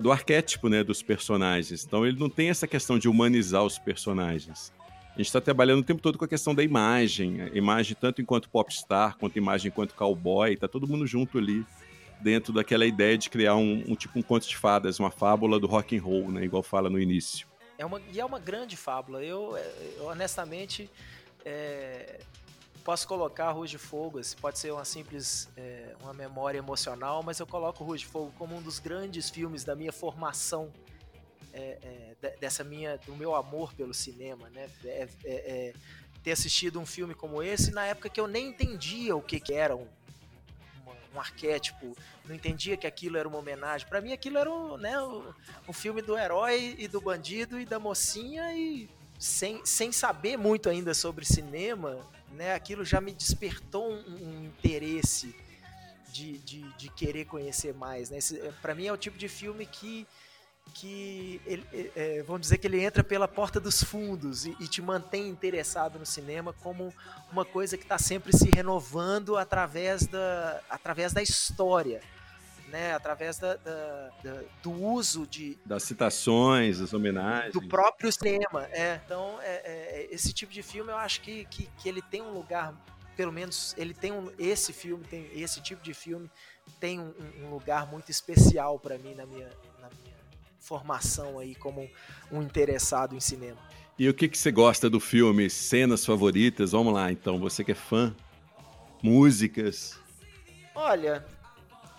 do arquétipo né, dos personagens. Então ele não tem essa questão de humanizar os personagens. A gente está trabalhando o tempo todo com a questão da imagem, a imagem tanto enquanto popstar, quanto imagem enquanto cowboy, tá todo mundo junto ali dentro daquela ideia de criar um, um tipo um conto de fadas, uma fábula do rock and roll, né, igual fala no início. É uma, e é uma grande fábula. Eu, eu honestamente, é, posso colocar Rua de Fogo, pode ser uma simples é, uma memória emocional, mas eu coloco Rua de Fogo como um dos grandes filmes da minha formação é, é, dessa minha, do meu amor pelo cinema, né? É, é, é, ter assistido um filme como esse na época que eu nem entendia o que, que era um, um arquétipo, não entendia que aquilo era uma homenagem. Para mim, aquilo era o, né, o filme do herói e do bandido e da mocinha e sem, sem saber muito ainda sobre cinema, né, aquilo já me despertou um, um interesse de, de, de, querer conhecer mais. Né? Para mim é o tipo de filme que que ele, é, é, vamos dizer que ele entra pela porta dos fundos e, e te mantém interessado no cinema como uma coisa que está sempre se renovando através da, através da história. Né, através da, da, da, do uso de das citações, das homenagens do próprio cinema. É, então é, é, esse tipo de filme eu acho que, que, que, ele tem um lugar, pelo menos ele tem um, esse filme tem esse tipo de filme tem um, um lugar muito especial para mim na minha formação aí como um interessado em cinema. E o que, que você gosta do filme? Cenas favoritas? Vamos lá, então. Você que é fã? Músicas? Olha,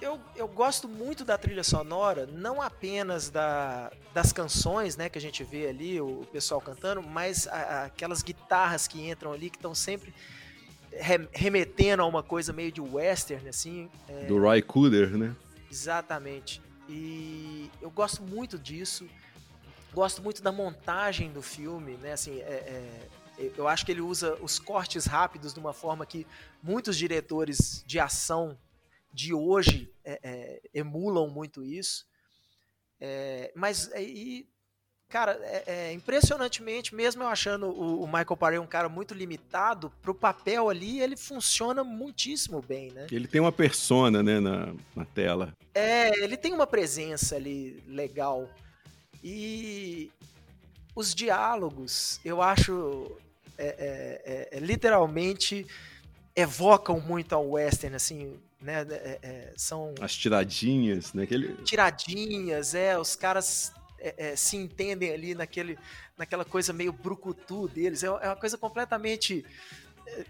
eu, eu gosto muito da trilha sonora, não apenas da, das canções, né, que a gente vê ali, o, pessoal cantando, mas a, a, aquelas guitarras que entram ali, que estão sempre remetendo a uma coisa meio de western, assim. É... Do Roy Cooder, né? Exatamente. E eu gosto muito disso. Gosto muito da montagem do filme, né? Assim, é, é, eu acho que ele usa os cortes rápidos de uma forma que muitos diretores de ação de hoje é, é emulam muito isso. É, mas e cara, é, é, impressionantemente, mesmo eu achando o, o Michael Paré um cara muito limitado, pro papel ali ele funciona muitíssimo bem, né? Ele tem uma persona, né, na, na tela. É, ele tem uma presença ali legal. E os diálogos, eu acho, é, é, é, é literalmente evocam muito ao western, assim, né? É, são as tiradinhas, né? Aquele... Tiradinhas, é, os caras é, é, se entendem ali naquele, naquela coisa meio brucutu deles. É, é uma coisa completamente é,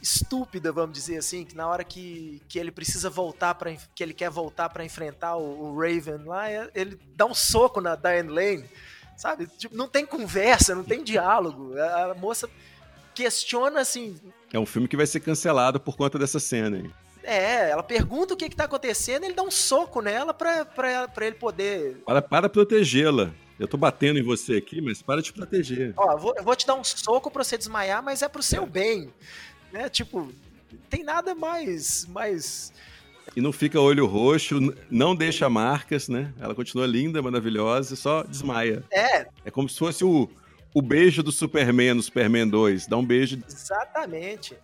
estúpida, vamos dizer assim, que na hora que, que ele precisa voltar para que ele quer voltar para enfrentar o, o, Raven lá, é, ele dá um soco na Diane Lane, sabe? Tipo, não tem conversa, não tem diálogo. A, a moça questiona assim. É um filme que vai ser cancelado por conta dessa cena. Hein? É, ela pergunta o que, que tá acontecendo, ele dá um soco nela pra, pra, pra ele poder. Para, para protegê-la. Eu tô batendo em você aqui, mas para te proteger. Ó, eu vou, eu vou te dar um soco pra você desmaiar, mas é pro seu é. bem. Né? Tipo, tem nada mais. mais... E não fica olho roxo, não deixa marcas, né? Ela continua linda, maravilhosa, só desmaia. É. É como se fosse o, o beijo do Superman no Superman 2. Dá um beijo. Exatamente.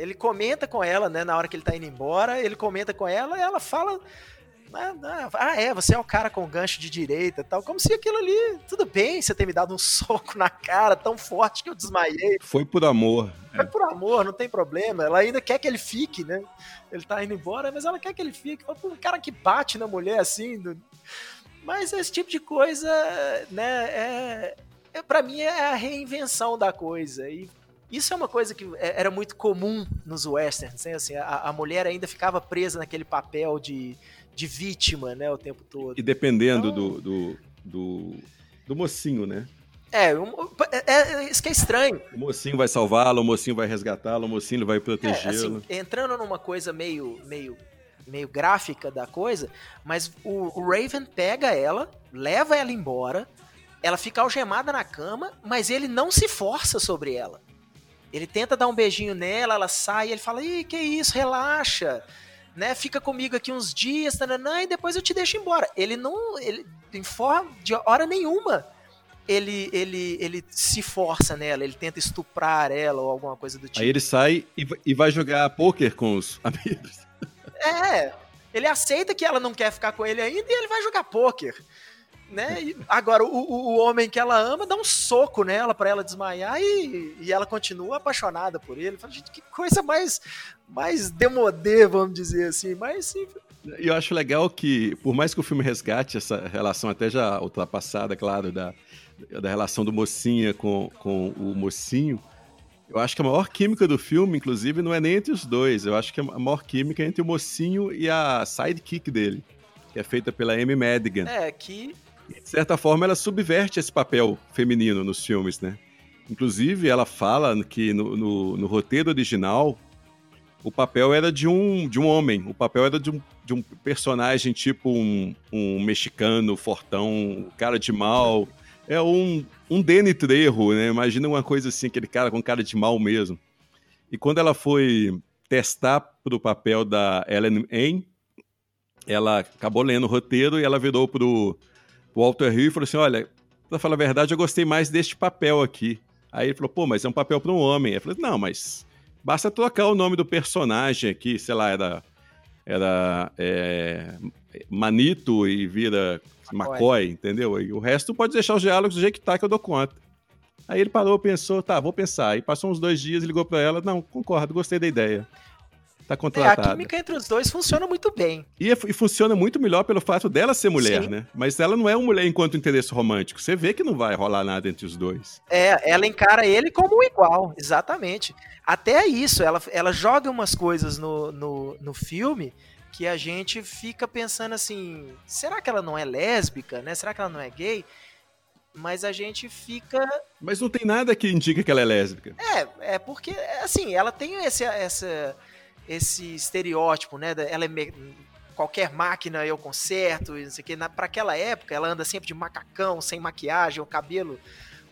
Ele comenta com ela, né, na hora que ele tá indo embora, ele comenta com ela e ela fala. Né, né, ah, é, você é o cara com gancho de direita tal. Como se aquilo ali, tudo bem você ter me dado um <laughs> soco na cara tão forte que eu desmaiei. Foi por amor. Foi é. por amor, não tem problema. Ela ainda quer que ele fique, né? Ele tá indo embora, mas ela quer que ele fique. Um cara que bate na mulher assim. Mas esse tipo de coisa, né, é, é para mim é a reinvenção da coisa. E isso é uma coisa que é, era muito comum nos westerns, né? Assim, a, a mulher ainda ficava presa naquele papel de, de vítima, né, o tempo todo. E dependendo então... do, do, do, do mocinho, né? É, é, é, isso que é estranho. O mocinho vai salvá-lo, o mocinho vai resgatá-lo, o mocinho vai protegê-lo. É, assim, entrando numa coisa meio, meio, meio gráfica da coisa, mas o, o Raven pega ela, leva ela embora, ela fica algemada na cama, mas ele não se força sobre ela. Ele tenta dar um beijinho nela, ela sai, ele fala: Ih, que isso, relaxa, né? Fica comigo aqui uns dias, tananã, e depois eu te deixo embora. Ele não, ele, em forma de hora nenhuma, ele, ele, ele se força nela, ele tenta estuprar ela ou alguma coisa do tipo. Aí ele sai e, e vai jogar poker com os <laughs> amigos. É, ele aceita que ela não quer ficar com ele ainda e ele vai jogar poker. Né? E agora, o, o, homem que ela ama dá um soco nela para ela desmaiar e, e ela continua apaixonada por ele. Fala, gente, que coisa mais, mais demodê, vamos dizer assim, mais simples. E eu acho legal que, por mais que o filme resgate essa relação até já ultrapassada, claro, da, da relação do mocinha com, com o mocinho, eu acho que a maior química do filme, inclusive, não é nem entre os dois. Eu acho que a maior química é entre o mocinho e a sidekick dele, que é feita pela Amy Madigan. É, que. De certa forma, ela subverte esse papel feminino nos filmes, né? Inclusive, ela fala que no, no, no roteiro original, o papel era de um, de um homem. O papel era de um, de um personagem tipo um, um mexicano, fortão, cara de mal. É um, um Danny Trejo, né? Imagina uma coisa assim, aquele cara com cara de mal mesmo. E quando ela foi testar para o papel da Ellen Aim, ela acabou lendo o roteiro e ela virou pro, pro Walter Hill e falou assim, olha, pra falar a verdade, eu gostei mais deste papel aqui. Aí ele falou, pô, mas é um papel para um homem. Eu falei, não, mas Basta trocar o nome do personagem aqui, sei lá, era, era é, Manito e vira McCoy, entendeu? E o resto pode deixar os diálogos do jeito que tá, que eu dou conta. Aí ele parou, pensou, tá, vou pensar. E passou uns dois dias, ligou para ela, não, concordo, gostei da ideia. Tá contratada. É, a química entre os dois funciona muito bem. E, e, funciona muito melhor pelo fato dela ser mulher, Sim. né? Mas ela não é uma mulher enquanto interesse romântico. Você vê que não vai rolar nada entre os dois. É, ela encara ele como um igual, exatamente. Até isso, ela, ela joga umas coisas no, no, no filme que a gente fica pensando assim: será que ela não é lésbica, né? Será que ela não é gay? mas a gente fica. Mas não tem nada que indique que ela é lésbica. É, é porque, assim, ela tem esse, essa, esse estereótipo, né? Ela é me... qualquer máquina eu conserto, não sei o que. Para aquela época, ela anda sempre de macacão, sem maquiagem, o cabelo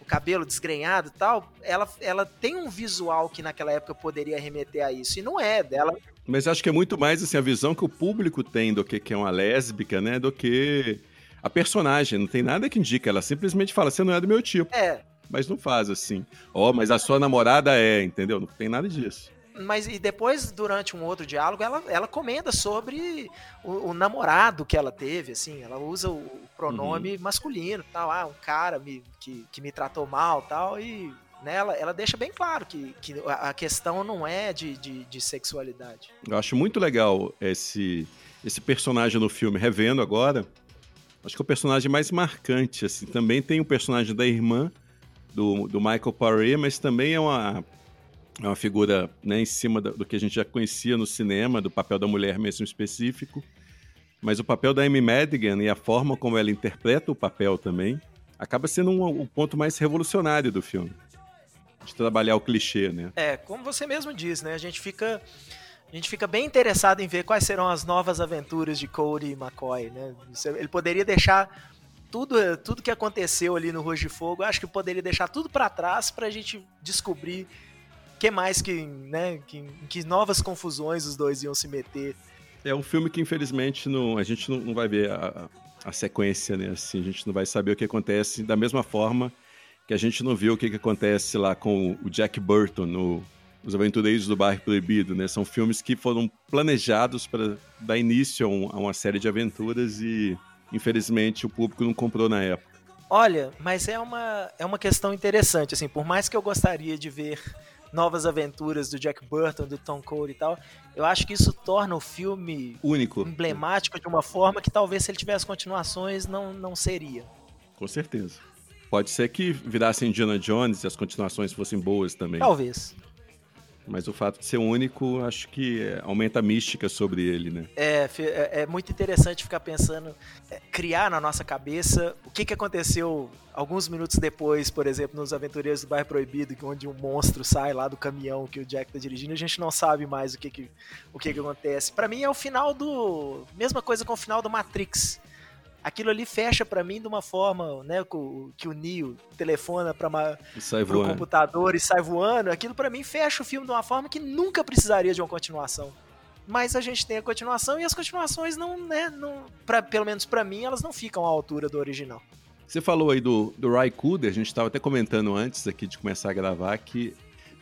o cabelo desgrenhado e tal, ela, ela tem um visual que naquela época poderia remeter a isso, e não é dela. Mas acho que é muito mais assim, a visão que o público tem do que, que é uma lésbica, né? Do que a personagem. Não tem nada que indica. Ela simplesmente fala, você não é do meu tipo. É. Mas não faz assim. Ó, oh, mas a sua namorada é, entendeu? Não tem nada disso mas e depois, durante um outro diálogo, ela, ela comenta sobre o, o namorado que ela teve, assim, ela usa o pronome uhum. masculino, tal, ah, um cara me, que, que me tratou mal, tal, e nela né, ela deixa bem claro que, que a questão não é de, de, de sexualidade. Eu acho muito legal esse, esse personagem no filme, revendo agora, acho que é o personagem mais marcante, assim, também tem o personagem da irmã, do, do Michael Paré, mas também é uma é uma figura né, em cima do que a gente já conhecia no cinema, do papel da mulher mesmo específico. Mas o papel da Amy Madigan e a forma como ela interpreta o papel também acaba sendo um, um ponto mais revolucionário do filme. De trabalhar o clichê, né? É, como você mesmo diz, né? A gente fica a gente fica bem interessado em ver quais serão as novas aventuras de Cody e McCoy, né? Ele poderia deixar tudo, tudo que aconteceu ali no Rojo de Fogo, acho que poderia deixar tudo para trás para a gente descobrir que mais que, né, que, que novas confusões os dois iam se meter. É um filme que infelizmente não, a gente não, não vai ver a, a, sequência, né? Assim, a gente não vai saber o que acontece da mesma forma que a gente não viu o que, que acontece lá com o Jack Burton no Os Aventureiros do Bairro Proibido, né? São filmes que foram planejados para dar início a, um, a uma série de aventuras e infelizmente o público não comprou na época. Olha, mas é uma, é uma questão interessante, assim, por mais que eu gostaria de ver novas aventuras do Jack Burton, do Tom Cole e tal. Eu acho que isso torna o filme único, emblemático de uma forma que talvez se ele tivesse continuações não, não seria. Com certeza. Pode ser que virasse Indiana Jones e as continuações fossem boas também. Talvez. Mas o fato de ser único, acho que aumenta a mística sobre ele, né? É, é, é muito interessante ficar pensando, é, criar na nossa cabeça o que, que aconteceu alguns minutos depois, por exemplo, nos Aventureiros do Bairro Proibido, onde um monstro sai lá do caminhão que o Jack tá dirigindo, a gente não sabe mais o que que, o que, que acontece. Para mim é o final do... Mesma coisa com o final do Matrix aquilo ali fecha para mim de uma forma, né, que o Neo telefona para o computador e sai voando, aquilo para mim fecha o filme de uma forma que nunca precisaria de uma continuação. Mas a gente tem a continuação e as continuações não, né, não pra, pelo menos para mim, elas não ficam à altura do original. Você falou aí do, do Ray Cooder, a gente estava até comentando antes aqui de começar a gravar que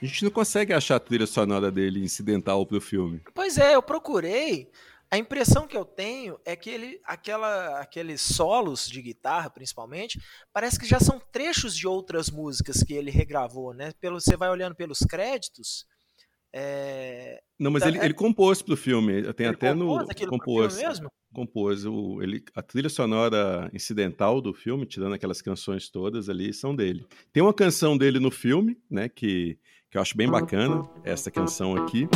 a gente não consegue achar a trilha sonora dele incidental pro filme. Pois é, eu procurei, A impressão que eu tenho é que ele, aquela, aqueles solos de guitarra, principalmente, parece que já são trechos de outras músicas que ele regravou, né? Pelo, você vai olhando pelos créditos. É... Não, mas ele, é... ele compôs pro filme. Tem ele até compôs no. Compôs mesmo? Compôs. O, ele, a trilha sonora incidental do filme, tirando aquelas canções todas ali, são dele. Tem uma canção dele no filme, né? Que, que eu acho bem bacana, essa canção aqui.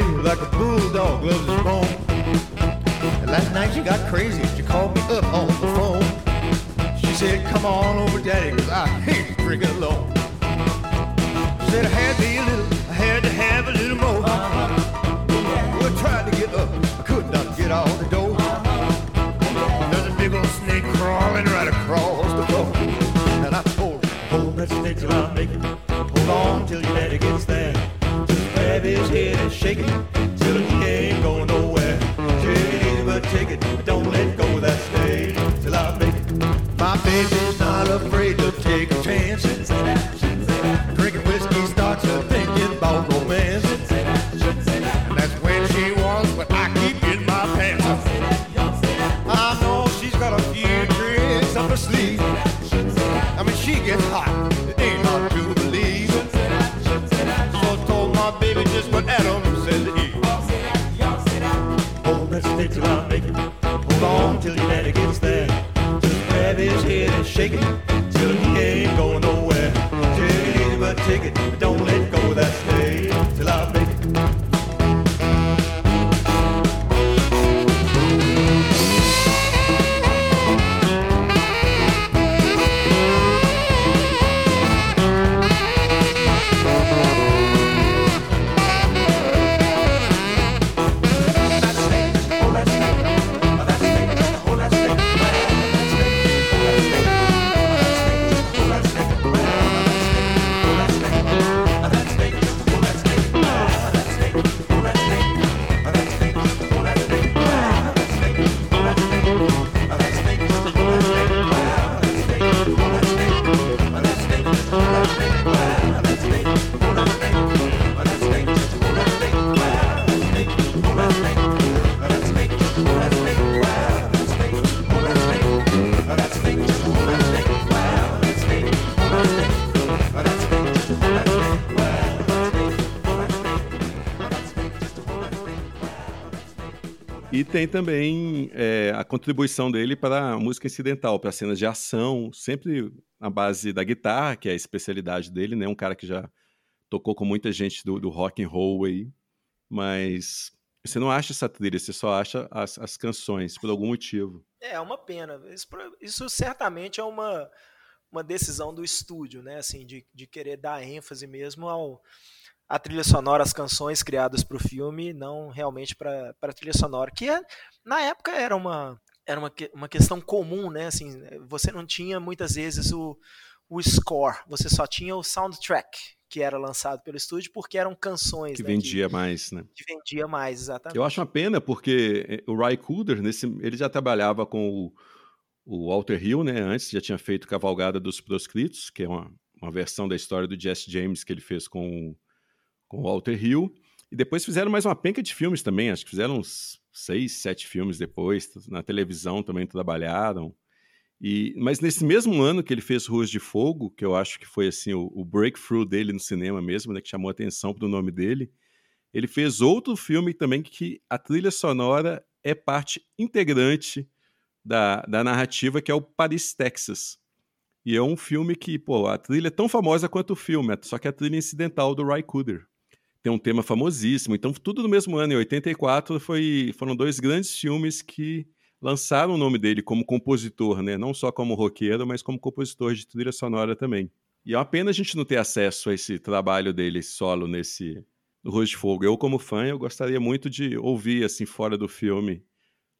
Baby like a bulldog loves his bone. And last night she got crazy. She called me up on the phone. She said, come on over, daddy, cause I hate drinking alone. She said, I had me a little, I had to have a little more. Well, I tried to get up, I could not get out shake it till he ain't tem também é, a contribuição dele para a música incidental, para cenas de ação, sempre na base da guitarra, que é a especialidade dele, né? Um cara que já tocou com muita gente do, do rock and roll aí, mas você não acha essa trilha, você só acha as, as canções, por algum motivo. É, é uma pena. Isso, isso certamente é uma, uma decisão do estúdio, né? Assim, de, de querer dar ênfase mesmo ao a trilha sonora, as canções criadas para o filme, não realmente para a trilha sonora, que é, na época era uma era uma, uma questão comum, né? Assim, você não tinha muitas vezes o, o score, você só tinha o soundtrack que era lançado pelo estúdio porque eram canções que né, vendia que, mais, né? Que vendia mais, exatamente. Eu acho uma pena porque o Ry Cooder, nesse, ele já trabalhava com o, o Walter Hill, né? Antes já tinha feito Cavalgada dos Proscritos, que é uma, uma versão da história do Jesse James que ele fez com com Walter Hill. E depois fizeram mais uma penca de filmes também, acho que fizeram uns seis, sete filmes depois. Na televisão também trabalharam. E, mas nesse mesmo ano que ele fez Ruas de Fogo, que eu acho que foi assim o, o breakthrough dele no cinema mesmo, né, que chamou a atenção para o nome dele, ele fez outro filme também que a trilha sonora é parte integrante da, da narrativa, que é o Paris, Texas. E é um filme que, pô, a trilha é tão famosa quanto o filme, só que a trilha incidental do Ry Cooder tem um tema famosíssimo. Então, tudo no mesmo ano, em 84, foi, foram dois grandes filmes que lançaram o nome dele como compositor, né? Não só como roqueiro, mas como compositor de trilha sonora também. E é uma pena a gente não ter acesso a esse trabalho dele solo nesse Rosto de Fogo. Eu, como fã, eu gostaria muito de ouvir, assim, fora do filme,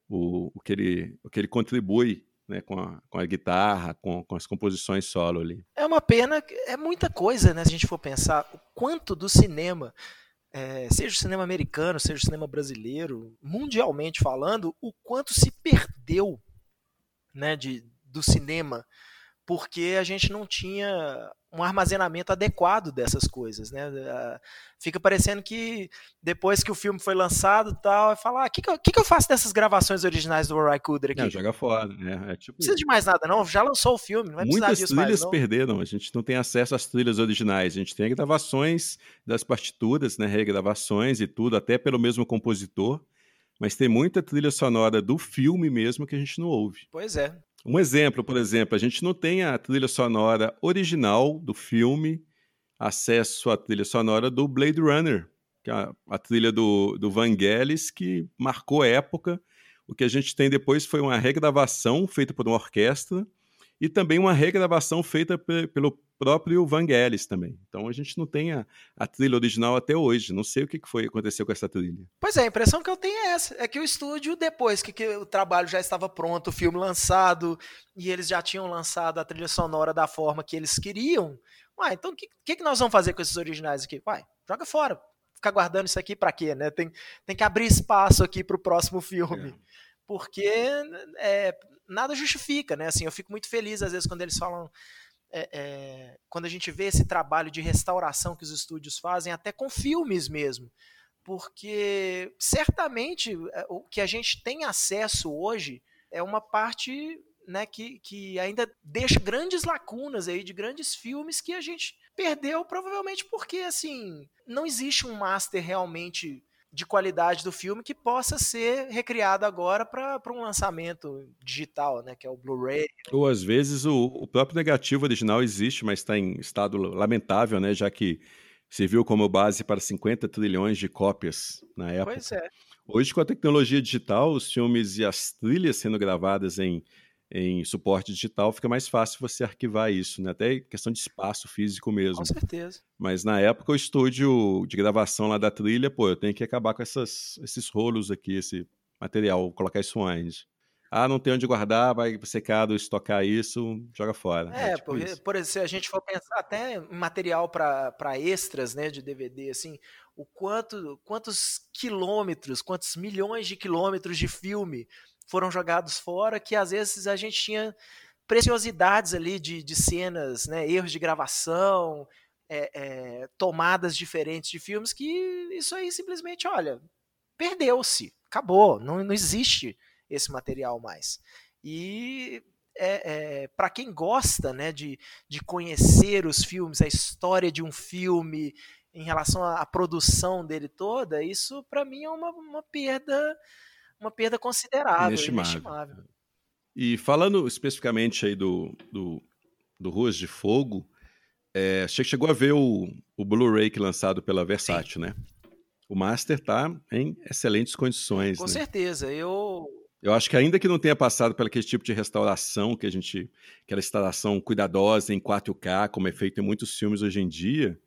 o, o, que, ele, o que ele contribui né, com, a, com a guitarra, com, com as composições solo ali. É uma pena, é muita coisa, né? Se a gente for pensar o quanto do cinema é, seja o cinema americano, seja o cinema brasileiro, mundialmente falando, o quanto se perdeu né, de, do cinema porque a gente não tinha um armazenamento adequado dessas coisas, né? Fica parecendo que depois que o filme foi lançado tal, fala, o ah, que, que, eu, que, eu faço dessas gravações originais do Ray Cooder aqui? Não, joga fora, né? É tipo... Não precisa de mais nada não, já lançou o filme, não vai Muitas precisar disso trilhas mais, perderam, a gente não tem acesso às trilhas originais, a gente tem gravações das partituras, né, regravações e tudo, até pelo mesmo compositor, mas tem muita trilha sonora do filme mesmo que a gente não ouve. Pois é. Um exemplo, por exemplo, a gente não tem a trilha sonora original do filme, acesso à trilha sonora do Blade Runner, que é a, a trilha do, do Vangelis, que marcou época. O que a gente tem depois foi uma regravação feita por uma orquestra e também uma regravação feita pelo próprio Vangelis também. Então a gente não tem a, a, trilha original até hoje. Não sei o que foi aconteceu com essa trilha. Pois é, a impressão que eu tenho é essa. É que o estúdio, depois que, que o trabalho já estava pronto, o filme lançado, e eles já tinham lançado a trilha sonora da forma que eles queriam, uai, então o que, que, que nós vamos fazer com esses originais aqui? Uai, joga fora. Ficar guardando isso aqui para quê, né? Tem, tem que abrir espaço aqui para o próximo filme. É. Porque é, nada justifica, né? Assim, eu fico muito feliz às vezes quando eles falam é, é, quando a gente vê esse trabalho de restauração que os estúdios fazem, até com filmes mesmo. Porque certamente é, o que a gente tem acesso hoje é uma parte né, que, que ainda deixa grandes lacunas aí de grandes filmes que a gente perdeu, provavelmente porque assim não existe um master realmente de qualidade do filme que possa ser recriado agora para um lançamento digital, né, que é o Blu-ray. Ou às vezes o, o, próprio negativo original existe, mas está em estado lamentável, né, já que serviu como base para 50 trilhões de cópias na época. Pois é. Hoje, com a tecnologia digital, os filmes e as trilhas sendo gravadas em em suporte digital, fica mais fácil você arquivar isso, né? Até questão de espaço físico mesmo. Com certeza. Mas na época o estúdio de gravação lá da trilha, pô, eu tenho que acabar com essas, esses rolos aqui, esse material, colocar isso onde? Ah, não tem onde guardar, vai secado, estocar isso, joga fora. É, é tipo porque, por exemplo, se a gente for pensar até em material para extras, né, de DVD, assim, o quanto, quantos quilômetros, quantos milhões de quilômetros de filme foram jogados fora, que às vezes a gente tinha preciosidades ali de, de cenas, né, erros de gravação, é, é, tomadas diferentes de filmes, que isso aí simplesmente, olha, perdeu-se, acabou, não, não existe esse material mais. E é, é, para quem gosta né, de, de conhecer os filmes, a história de um filme em relação à, à produção dele toda, isso para mim é uma, uma perda uma perda considerável, inestimável. inestimável. E falando especificamente aí do, do, do Ruas de Fogo, é, você chegou a ver o, o Blu-ray que lançado pela Versátil, né? O Master tá em excelentes condições. Com né? certeza, eu. Eu acho que ainda que não tenha passado pelo aquele tipo de restauração que a gente. aquela instalação cuidadosa em 4K, como é feito em muitos filmes hoje em dia,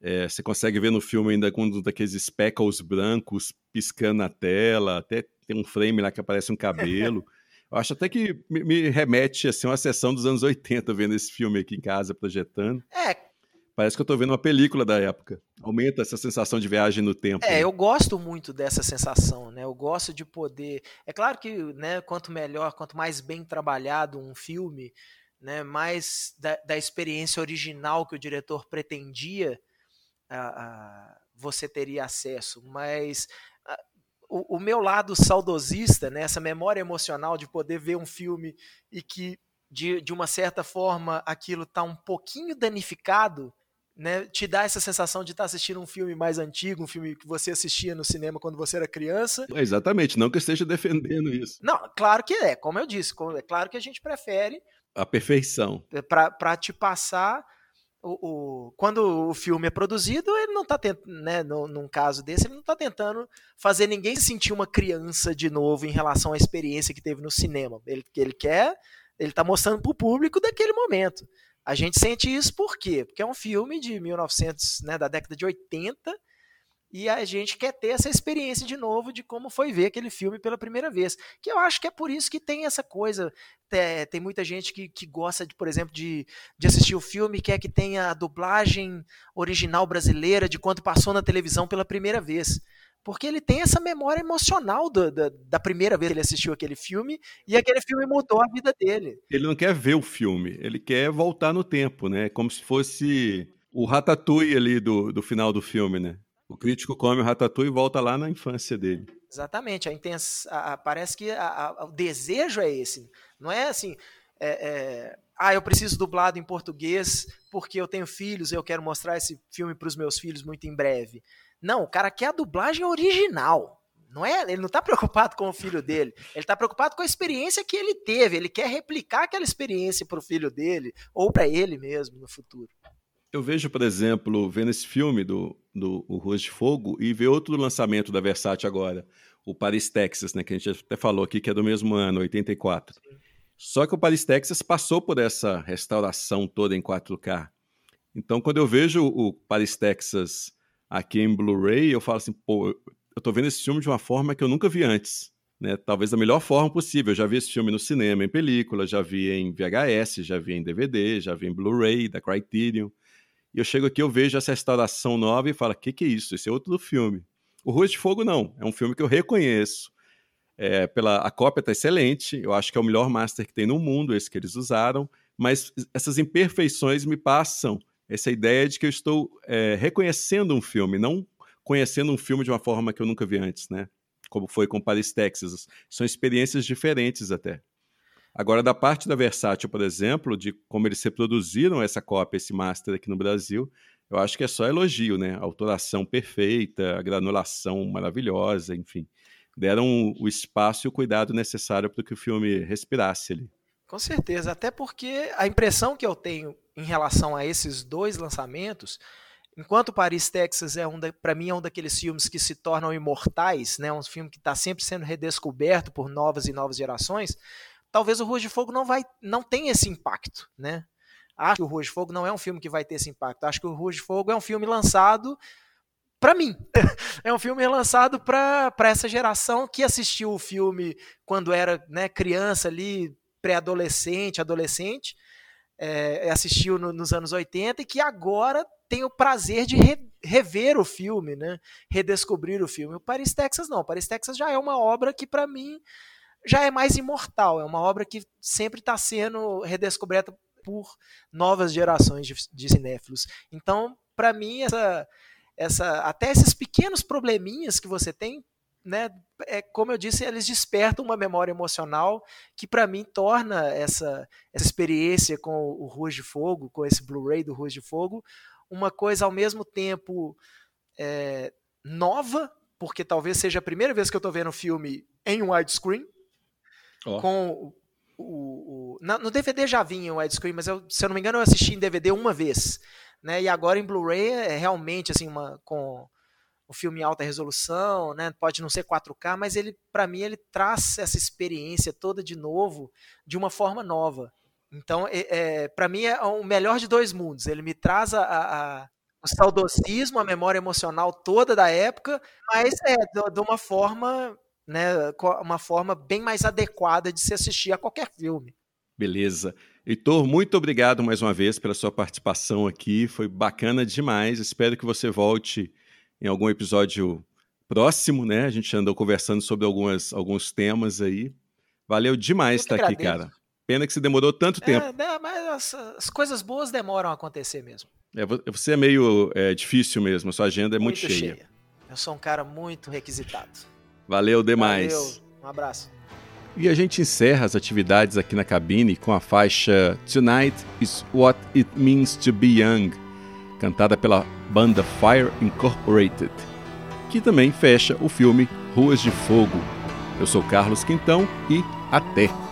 é, você consegue ver no filme ainda com um daqueles speckles brancos piscando na tela, até tem um frame lá que aparece um cabelo. Eu acho até que me, remete assim, uma sessão dos anos 80 vendo esse filme aqui em casa, projetando. É. Parece que eu tô vendo uma película da época. Aumenta essa sensação de viagem no tempo. É, né? eu gosto muito dessa sensação, né? Eu gosto de poder. É claro que, né, quanto melhor, quanto mais bem trabalhado um filme, né, mais da, da experiência original que o diretor pretendia, a, a, você teria acesso. Mas o, o, meu lado saudosista, né, essa memória emocional de poder ver um filme e que, de, de uma certa forma, aquilo está um pouquinho danificado, né, te dá essa sensação de estar tá assistindo um filme mais antigo, um filme que você assistia no cinema quando você era criança. É, exatamente, não que eu esteja defendendo isso. Não, claro que é, como eu disse, é claro que a gente prefere a perfeição para te passar o, o, quando o filme é produzido, ele não está tentando, né, no, num caso desse, ele não está tentando fazer ninguém se sentir uma criança de novo em relação à experiência que teve no cinema. Ele, ele quer, ele está mostrando para o público daquele momento. A gente sente isso por quê? Porque é um filme de 1900, né, da década de 80, e a gente quer ter essa experiência de novo de como foi ver aquele filme pela primeira vez. Que eu acho que é por isso que tem essa coisa. Tem, tem muita gente que, que gosta, de, por exemplo, de, de assistir o filme quer que tenha a dublagem original brasileira de quando passou na televisão pela primeira vez porque ele tem essa memória emocional do, da, da, primeira vez que ele assistiu aquele filme e aquele filme mudou a vida dele. Ele não quer ver o filme, ele quer voltar no tempo, né? Como se fosse o Ratatouille ali do, do final do filme, né? O crítico come o Ratatouille e volta lá na infância dele. Exatamente, a a, a, parece que a, o desejo é esse, não é assim, é, é, ah, eu preciso dublado em português porque eu tenho filhos, eu quero mostrar esse filme para os meus filhos muito em breve. Não, o cara quer a dublagem original. Não é, ele não está <laughs> preocupado com o filho dele. Ele está preocupado com a experiência que ele teve. Ele quer replicar aquela experiência para o filho dele ou para ele mesmo no futuro. Eu vejo, por exemplo, vendo esse filme do, do o Ruas de Fogo e ver outro lançamento da Versace agora, o Paris, Texas, né, que a gente até falou aqui que é do mesmo ano, 84. Sim. Só que o Paris, Texas passou por essa restauração toda em 4K. Então, quando eu vejo o Paris, Texas aqui em Blu-ray, eu falo assim, pô, eu tô vendo esse filme de uma forma que eu nunca vi antes. Né? Talvez da melhor forma possível. Eu já vi esse filme no cinema, em película, já vi em VHS, já vi em DVD, já vi em Blu-ray da Criterion. E eu chego aqui, eu vejo essa restauração nova e falo: o que, que é isso? Esse é outro filme. O Ruas de Fogo, não. É um filme que eu reconheço. É, pela, a cópia está excelente, eu acho que é o melhor master que tem no mundo, esse que eles usaram, mas essas imperfeições me passam essa ideia de que eu estou é, reconhecendo um filme, não conhecendo um filme de uma forma que eu nunca vi antes, né? Como foi com Paris, Texas. São experiências diferentes até. Agora, da parte da Versátil, por exemplo, de como eles reproduziram essa cópia, esse master aqui no Brasil, eu acho que é só elogio, né? A autoração perfeita, a granulação maravilhosa, enfim. Deram o espaço e o cuidado necessário para que o filme respirasse ali. Com certeza, até porque a impressão que eu tenho em relação a esses dois lançamentos, enquanto Paris, Texas é um para mim é um daqueles filmes que se tornam imortais, né? Um filme que está sempre sendo redescoberto por novas e novas gerações. Talvez o Rua de Fogo não vai, não tenha esse impacto, né? Acho que o Rua de Fogo não é um filme que vai ter esse impacto. Acho que o Rua de Fogo é um filme lançado para mim. <laughs> é um filme lançado para essa geração que assistiu o filme quando era né, criança ali, pré-adolescente, adolescente, é, assistiu no, nos anos 80 e que agora tem o prazer de re, rever o filme, né? redescobrir o filme. O Paris, Texas não. O Paris, Texas já é uma obra que, para mim, já é mais imortal. É uma obra que sempre está sendo redescoberta por novas gerações de, de cinéfilos. Então, para mim, essa, essa, até esses pequenos probleminhas que você tem né, é, como eu disse, eles despertam uma memória emocional que para mim torna essa, essa experiência com o Ruas de Fogo, com esse Blu-ray do Ruas de Fogo, uma coisa ao mesmo tempo é, nova, porque talvez seja a primeira vez que eu estou vendo o filme em widescreen, oh. com o, o, o, no DVD já vinha em widescreen, mas eu, se eu não me engano eu assisti em DVD uma vez, né? E agora em Blu-ray é realmente assim uma com o filme em alta resolução, né? Pode não ser 4K, mas ele, para mim, ele traz essa experiência toda de novo, de uma forma nova. Então, é, é para mim é o melhor de dois mundos. Ele me traz a, a, o saudosismo, a memória emocional toda da época, mas é de uma forma, né? Uma forma bem mais adequada de se assistir a qualquer filme. Beleza. Heitor, muito obrigado mais uma vez pela sua participação aqui. Foi bacana demais. Espero que você volte em algum episódio próximo, né? A gente andou conversando sobre algumas, alguns temas aí. Valeu demais estar aqui, cara. Pena que se demorou tanto é, tempo. É, mas as, as, coisas boas demoram a acontecer mesmo. É, você é meio é, difícil mesmo, a sua agenda é muito, muito cheia. cheia. Eu sou um cara muito requisitado. Valeu demais. Valeu, um abraço. E a gente encerra as atividades aqui na cabine com a faixa Tonight is What It Means to Be Young, cantada pela banda Fire Incorporated, que também fecha o filme Ruas de Fogo. Eu sou Carlos Quintão e até!